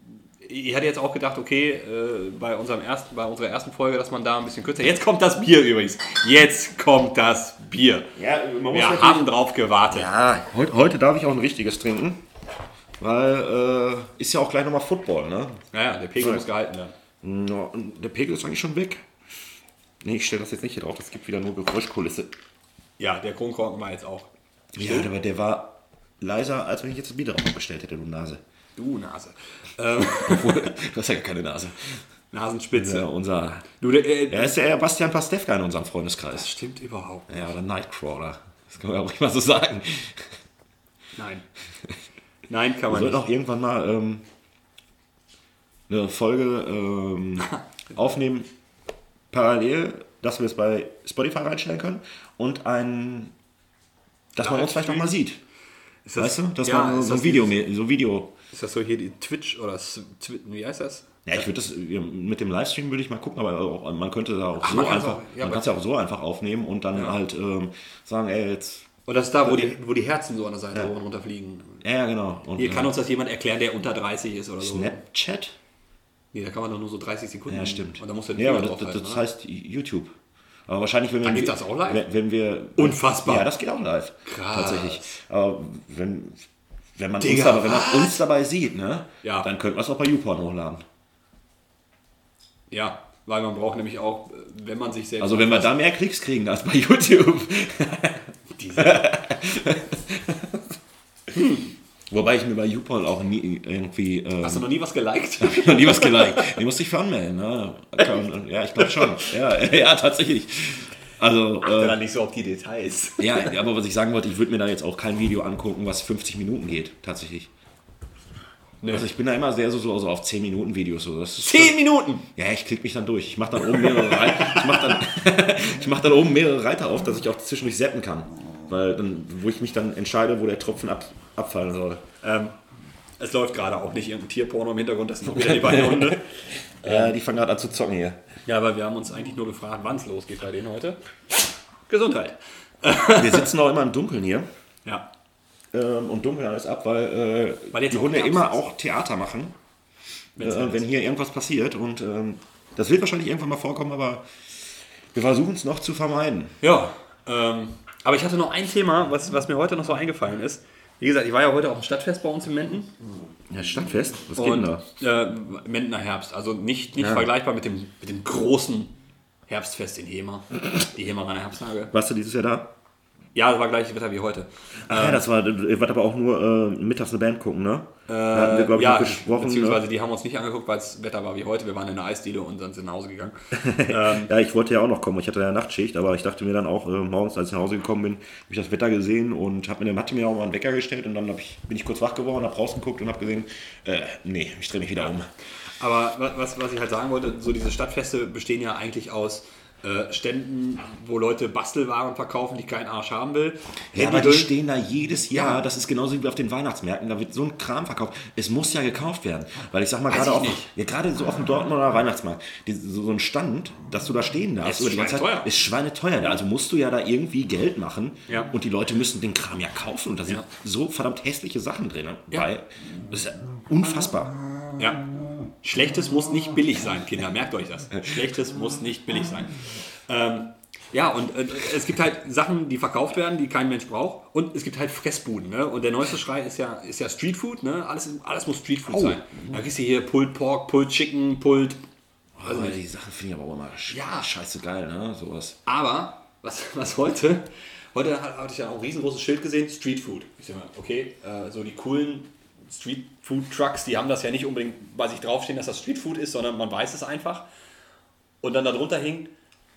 ich hatte jetzt auch gedacht, okay, äh, bei, unserem ersten, bei unserer ersten Folge, dass man da ein bisschen kürzer. Jetzt kommt das Bier übrigens. Jetzt kommt das Bier. Ja, man Wir haben drauf gewartet. ja heute, heute darf ich auch ein richtiges trinken. Weil äh, ist ja auch gleich nochmal Football, ne? Naja, der Pegel muss gehalten werden. Ja, und der Pegel ist eigentlich schon weg. Nee, ich stelle das jetzt nicht hier drauf, das gibt wieder nur Geräuschkulisse. Ja, der Kronkorken war jetzt auch. Ja, aber der war leiser, als wenn ich jetzt das Bier drauf bestellt hätte, du Nase. Du Nase. Ähm, Obwohl, du hast ja gar keine Nase. Nasenspitze. Ja, unser, Du, der, äh, er ist der Bastian Pastewka in unserem Freundeskreis. stimmt überhaupt. Ja, oder Nightcrawler. Das kann man auch mal so sagen. Nein. Nein, kann Wir man sollten nicht. auch irgendwann mal ähm, eine Folge ähm, aufnehmen, parallel, dass wir es bei Spotify reinstellen können und ein, dass man uns vielleicht noch mal sieht. Das, Weißt du? Dass ja, man so, ein das Video, so Video. Ist das so hier die Twitch oder wie heißt das? Ja, ich würde das ja, mit dem Livestream würde ich mal gucken, aber auch, man könnte da auch Ach, so man einfach, auch- ja, man kann es ja auch so einfach aufnehmen und dann halt ähm, sagen, ey, jetzt, Und das ist da, wo die, wo die Herzen so an der Seite hoch und runter fliegen. ja, ja, genau. Und, Hier äh, kann uns das jemand erklären, der unter 30 ist oder so. Snapchat? Nee, da kann man doch nur so 30 Sekunden. Ja, stimmt. Und da muss ja, aber das, das, heißt YouTube. Aber wahrscheinlich, wenn wir. Dann geht das auch live? Wenn, wenn wir. Unfassbar. Ja, das geht auch live. Krass. Tatsächlich. Aber wenn, wenn, man, uns Digga, dabei, wenn man uns dabei sieht, ne? Ja. Dann könnten wir es auch bei YouPorn hochladen. Ja, weil man braucht nämlich auch, wenn man sich selbst. Also wenn wir da mehr Klicks kriegen als bei YouTube. Diese, Wobei ich mir bei YouPorn auch nie irgendwie. Ähm, hast du noch nie was geliked? noch nie was geliked. Die musste ich für anmelden. Ne? Ja, ich glaube schon. Ja, ja, tatsächlich. Also. Äh, Dann nicht so auf die Details. Ja, aber was ich sagen wollte, ich würde mir da jetzt auch kein Video angucken, was 50 Minuten geht, tatsächlich. Also ich bin da immer sehr so, so, so auf 10 Minuten Videos. So. Das ist, 10 Minuten! Ja, ich klicke mich dann durch. Ich mache dann oben mehrere Reiter. Ich mache dann, ich mach dann oben mehrere Reiter auf, dass ich auch zwischendurch zappen kann. Weil dann, wo ich mich dann entscheide, wo der Tropfen ab, abfallen soll. Ähm, es läuft gerade auch nicht irgendein Tierporno im Hintergrund, das sind auch wieder die beiden Hunde. Äh, die fangen gerade an zu zocken hier. Ja, aber wir haben uns eigentlich nur gefragt, wann es losgeht bei denen heute. Gesundheit. Wir sitzen auch immer im Dunkeln hier Ja. ähm, und dunkeln alles ab, weil, äh, Weil die Hunde immer auch Theater machen, äh, wenn ist. hier irgendwas passiert. Und ähm, das wird wahrscheinlich irgendwann mal vorkommen, aber wir versuchen es noch zu vermeiden. Ja, ähm, aber ich hatte noch ein Thema, was, was mir heute noch so eingefallen ist. Wie gesagt, ich war ja heute auf dem Stadtfest bei uns in Menden. Ja, Stadtfest? Was geht denn da? äh, Mendener Herbst. Also nicht, nicht Ja. vergleichbar mit dem, mit dem großen Herbstfest in Hema. Die Hemeraner Herbsttage. Warst du dieses Jahr da? Ja, das war gleiches Wetter wie heute. Ach ja, das war, ihr wart aber auch nur äh, mittags eine Band gucken, ne? da hatten wir, glaube ich, ja, noch gesprochen. beziehungsweise Ne? die haben uns nicht angeguckt, weil das Wetter war wie heute. Wir waren in der Eisdiele und dann sind nach Hause gegangen. Ja, ich wollte ja auch noch kommen. Ich hatte ja Nachtschicht, aber ich dachte mir dann auch äh, morgens, als ich nach Hause gekommen bin, habe ich das Wetter gesehen und habe mir, hatte mir auch mal einen Wecker gestellt und dann ich, bin ich kurz wach geworden, habe rausgeguckt und habe gesehen, äh, nee, ich drehe mich wieder um. Aber wa- was, was ich halt sagen wollte, so diese Stadtfeste bestehen ja eigentlich aus äh, Ständen, wo Leute Bastelwaren verkaufen, die kein Arsch haben will. Ja, aber die stehen da jedes Jahr. Ja. Das ist genauso wie auf den Weihnachtsmärkten. Da wird so ein Kram verkauft. Es muss ja gekauft werden. Weil ich sag mal, gerade ja, gerade so auf dem Dortmunder Weihnachtsmarkt, die, so, so ein Stand, dass du da stehen darfst Ist über die ganze Zeit, schweineteuer. ist schweineteuer. Also musst du ja da irgendwie Geld machen. Ja. Und die Leute müssen den Kram ja kaufen. Und da sind so verdammt hässliche Sachen drin. Ja. Bei. Das ist ja unfassbar. Ja. Schlechtes muss nicht billig sein, Kinder. Merkt euch das. Schlechtes muss nicht billig sein. Ähm, ja, und äh, es gibt halt Sachen, die verkauft werden, die kein Mensch braucht. Und es gibt halt Fressbuden. Ne? Und der neueste Schrei ist ja, ist ja Streetfood. Ne? Alles, alles muss Streetfood Oh. sein. Da kriegst du hier Pulled Pork, Pulled Chicken, Pulled. Also die Sachen finde ich aber auch immer Ja. scheiße geil, ne? Sowas. Aber, was, was heute? Heute ha- hatte ich ja auch ein riesengroßes Schild gesehen: Streetfood. Ich sag mal, okay, äh, so die coolen Streetfood-Trucks, die haben das ja nicht unbedingt bei sich draufstehen, dass das Streetfood ist, sondern man weiß es einfach. Und dann darunter hing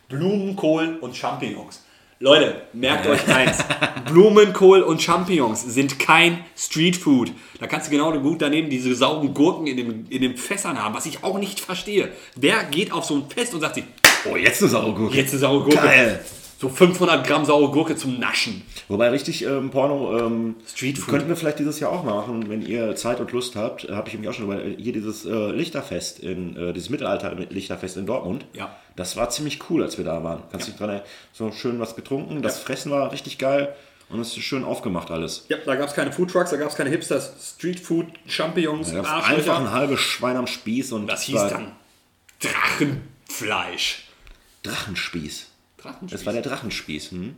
Blumenkohl und Champignons. Leute, merkt euch eins: Blumenkohl und Champignons sind kein Streetfood. Da kannst du genau gut daneben diese sauren Gurken in, dem, in den Fässern haben, was ich auch nicht verstehe. Wer geht auf so ein Fest und sagt sich, Oh, jetzt eine saure Gurke. Jetzt eine saure Gurke. Geil. So 500 Gramm saure Gurke zum Naschen. Wobei richtig ähm, Porno ähm, Streetfood. könnten wir vielleicht dieses Jahr auch mal machen, wenn ihr Zeit und Lust habt. Habe ich mich auch schon über hier dieses äh, Lichterfest in äh, dieses Mittelalter Lichterfest in Dortmund. Ja. Das war ziemlich cool, als wir da waren. Kannst dich dran erinnern? So schön was getrunken. Das Fressen war richtig geil und es ist schön aufgemacht alles. Ja, da gab es keine Foodtrucks, da gab es keine Hipsters, Streetfood, Champignons, Da gab es Arschlöcher. einfach ein halbes Schwein am Spieß und Das hieß dann Drachenfleisch. Drachenspieß. Drachenspieß? Das war der Drachenspieß. Hm?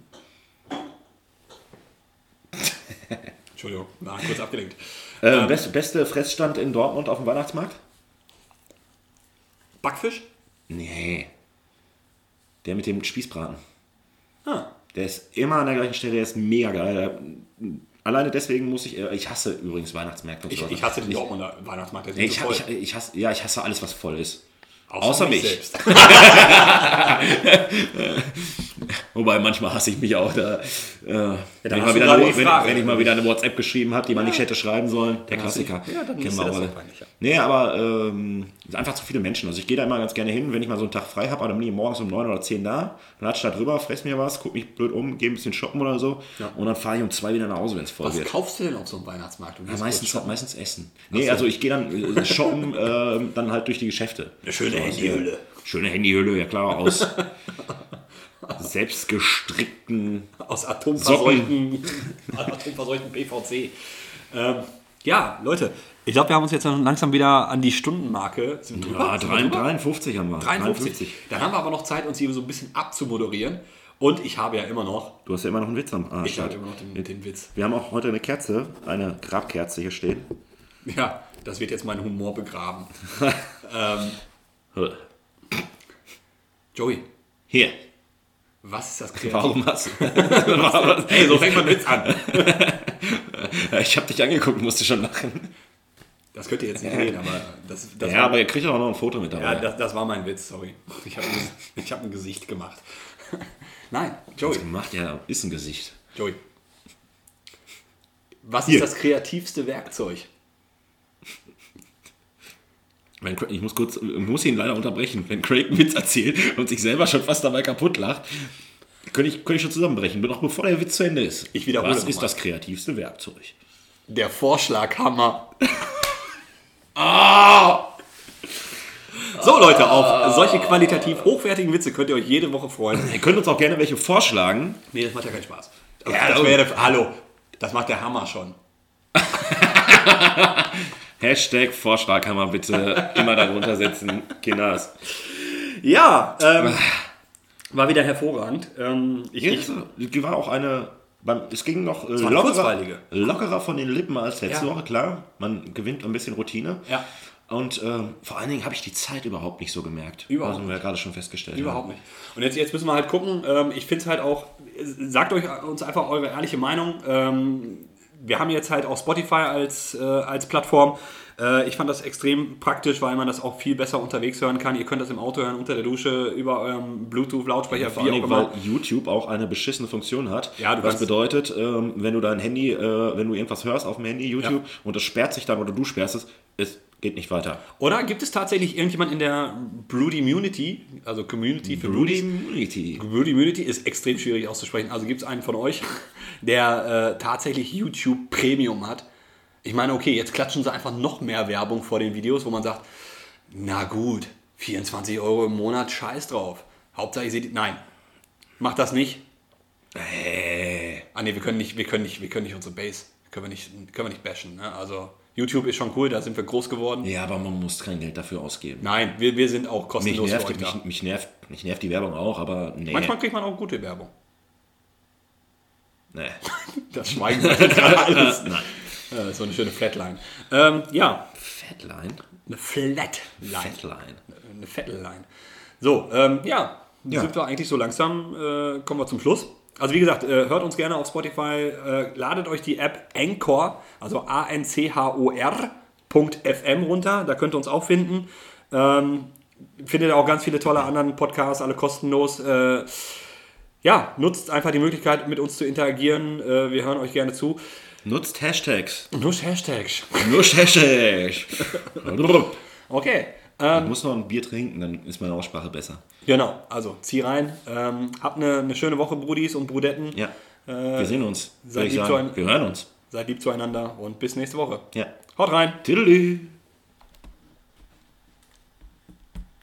Entschuldigung, war kurz abgelenkt. Äh, best, beste Fressstand in Dortmund auf dem Weihnachtsmarkt? Backfisch? Nee. Der mit dem Spießbraten. Ah. Der ist immer an der gleichen Stelle, der ist mega geil. Der, alleine deswegen muss ich, äh, ich hasse übrigens Weihnachtsmärkte Ich, ich hasse den Dortmunder Weihnachtsmarkt, der ist Nee, ich, so ich, voll. ich, hasse, ja, ich hasse alles, was voll ist. Außer, außer mich mich. selbst. Wobei manchmal hasse ich mich auch da. Äh, wenn, ich eine, wenn, wenn ich mal wieder eine WhatsApp geschrieben habe, die man nicht hätte schreiben sollen. Der Klassiker. ja, dann Kennen wir alle. ja. Nee, aber ähm, es sind einfach zu viele Menschen. Also ich gehe da immer ganz gerne hin, wenn ich mal so einen Tag frei habe, dann bin ich morgens um 9 oder 10 da, dann latsch da drüber, fress mir was, guck mich blöd um, gehe ein bisschen shoppen oder so und dann fahre ich um 2 wieder nach Hause, wenn es voll Was wird. kaufst du denn auf so einem Weihnachtsmarkt? Ja, meistens, meistens Essen. Nee, also ich gehe dann äh, shoppen, äh, dann halt durch die Geschäfte. Eine schöne So, Handyhülle. Schöne Handyhülle, ja klar, aus selbstgestrickten Aus atomverseuchten, atomverseuchten PVC. Ähm, ja, Leute, ich glaube, wir haben uns jetzt langsam wieder an die Stundenmarke. Sind drüber? Ja, Sind wir 3, drüber? 53 haben wir. 53. Dann haben wir aber noch Zeit, uns hier so ein bisschen abzumoderieren. Und ich habe ja immer noch, Du hast ja immer noch einen Witz am Arsch. ich habe immer noch den, den Witz. Wir haben auch heute eine Kerze, eine Grabkerze hier stehen. Ja, das wird jetzt mein Humor begraben. Joey, Hier. Was ist das Kreativ? Warum hast du? Hey, so fängt man Witz an. ich habe dich angeguckt, musste schon lachen. Das könnt ihr jetzt nicht sehen, aber das, das, Ja, war, aber ihr kriegt auch noch ein Foto mit dabei. ja, das, das war mein Witz, sorry. Ich habe ich hab ein Gesicht gemacht. Nein, Joey, gemacht, ja, ist ein Gesicht. Joey. Was Hier. ist das kreativste Werkzeug? Wenn, Craig- ich muss kurz, ich muss ihn leider unterbrechen. Wenn Craig einen Witz erzählt und sich selber schon fast dabei kaputt lacht, könnte ich, könnte ich schon zusammenbrechen. Noch bevor der Witz zu Ende ist. Ich wiederhole Was ist mal. das kreativste Werkzeug? Der Vorschlaghammer. So Leute, auf solche qualitativ hochwertigen Witze könnt ihr euch jede Woche freuen. Ihr könnt uns auch gerne welche vorschlagen. Nee, das macht ja keinen Spaß. Ja, das oh. wäre, hallo, das macht der Hammer schon. Hashtag Vorschlaghammer bitte immer darunter setzen, Kinders. Ja, ähm, war wieder hervorragend. Ähm, ich, ich, Die war auch eine. Es ging noch äh, lockerer, lockerer von den Lippen als letzte Ja. Woche, klar. Man gewinnt ein bisschen Routine. Ja. Und ähm, vor allen Dingen habe ich die Zeit überhaupt nicht so gemerkt. Überhaupt Was wir ja gerade schon festgestellt Überhaupt haben. nicht. Und jetzt, jetzt müssen wir halt gucken. Ähm, ich finde es halt auch, sagt euch uns einfach eure ehrliche Meinung. Ähm, wir haben jetzt halt auch Spotify als, äh, als Plattform. Äh, ich fand das extrem praktisch, weil man das auch viel besser unterwegs hören kann. Ihr könnt das im Auto hören, unter der Dusche, über eurem Bluetooth-Lautsprecher, Vor immer. weil YouTube auch eine beschissene Funktion hat. Ja, du was bedeutet, ähm, wenn du dein Handy, äh, wenn du irgendwas hörst auf dem Handy, YouTube, und das sperrt sich dann oder du sperrst es, es geht nicht weiter. Oder gibt es tatsächlich irgendjemand in der Broody Community, also Community für Broodies? Immunity. Broody Community ist extrem schwierig auszusprechen. Also gibt es einen von euch, der äh, tatsächlich YouTube Premium hat. Ich meine, okay, jetzt klatschen sie einfach noch mehr Werbung vor den Videos, wo man sagt, na gut, 24 Euro im Monat, scheiß drauf. Hauptsache, ihr seht, nein, macht das nicht. Äh, Ah nee, wir können nicht, wir können nicht, wir können nicht unsere Base, können wir nicht, können wir nicht bashen. Ne? Also YouTube ist schon cool, da sind wir groß geworden. ja, aber man muss kein Geld dafür ausgeben. Nein, wir, wir sind auch Mich kostenlos nervt, für euch mich, mich, nervt, mich nervt die Werbung auch, aber nee. Manchmal kriegt man auch gute Werbung. nee. Das Schweigen alles. Nein. Ja, so eine schöne Flatline. Ähm, ja, Fatline? eine Flatline. Fatline. Eine Fettline. So, ähm, ja, Ja. sind wir eigentlich so langsam, äh, kommen wir zum Schluss. Also wie gesagt, äh, hört uns gerne auf Spotify, äh, ladet euch die App Anchor, also A-N-C-H-O-R.fm runter, da könnt ihr uns auch finden. Ähm, findet auch ganz viele tolle anderen Podcasts, alle kostenlos. Äh, ja, nutzt einfach die Möglichkeit, mit uns zu interagieren. Wir hören euch gerne zu. Nutzt Hashtags. Nur Hashtags. Nur Hashtags. Okay. Ich muss noch ein Bier trinken, dann ist meine Aussprache besser. Genau, also zieh rein. Ähm, habt eine, eine schöne Woche, Brudis und Brudetten. Ja. Wir sehen uns. seid lieb zu sagen. Wir hören uns. Seid lieb zueinander und bis nächste Woche. Ja. Haut rein. Tüdelü.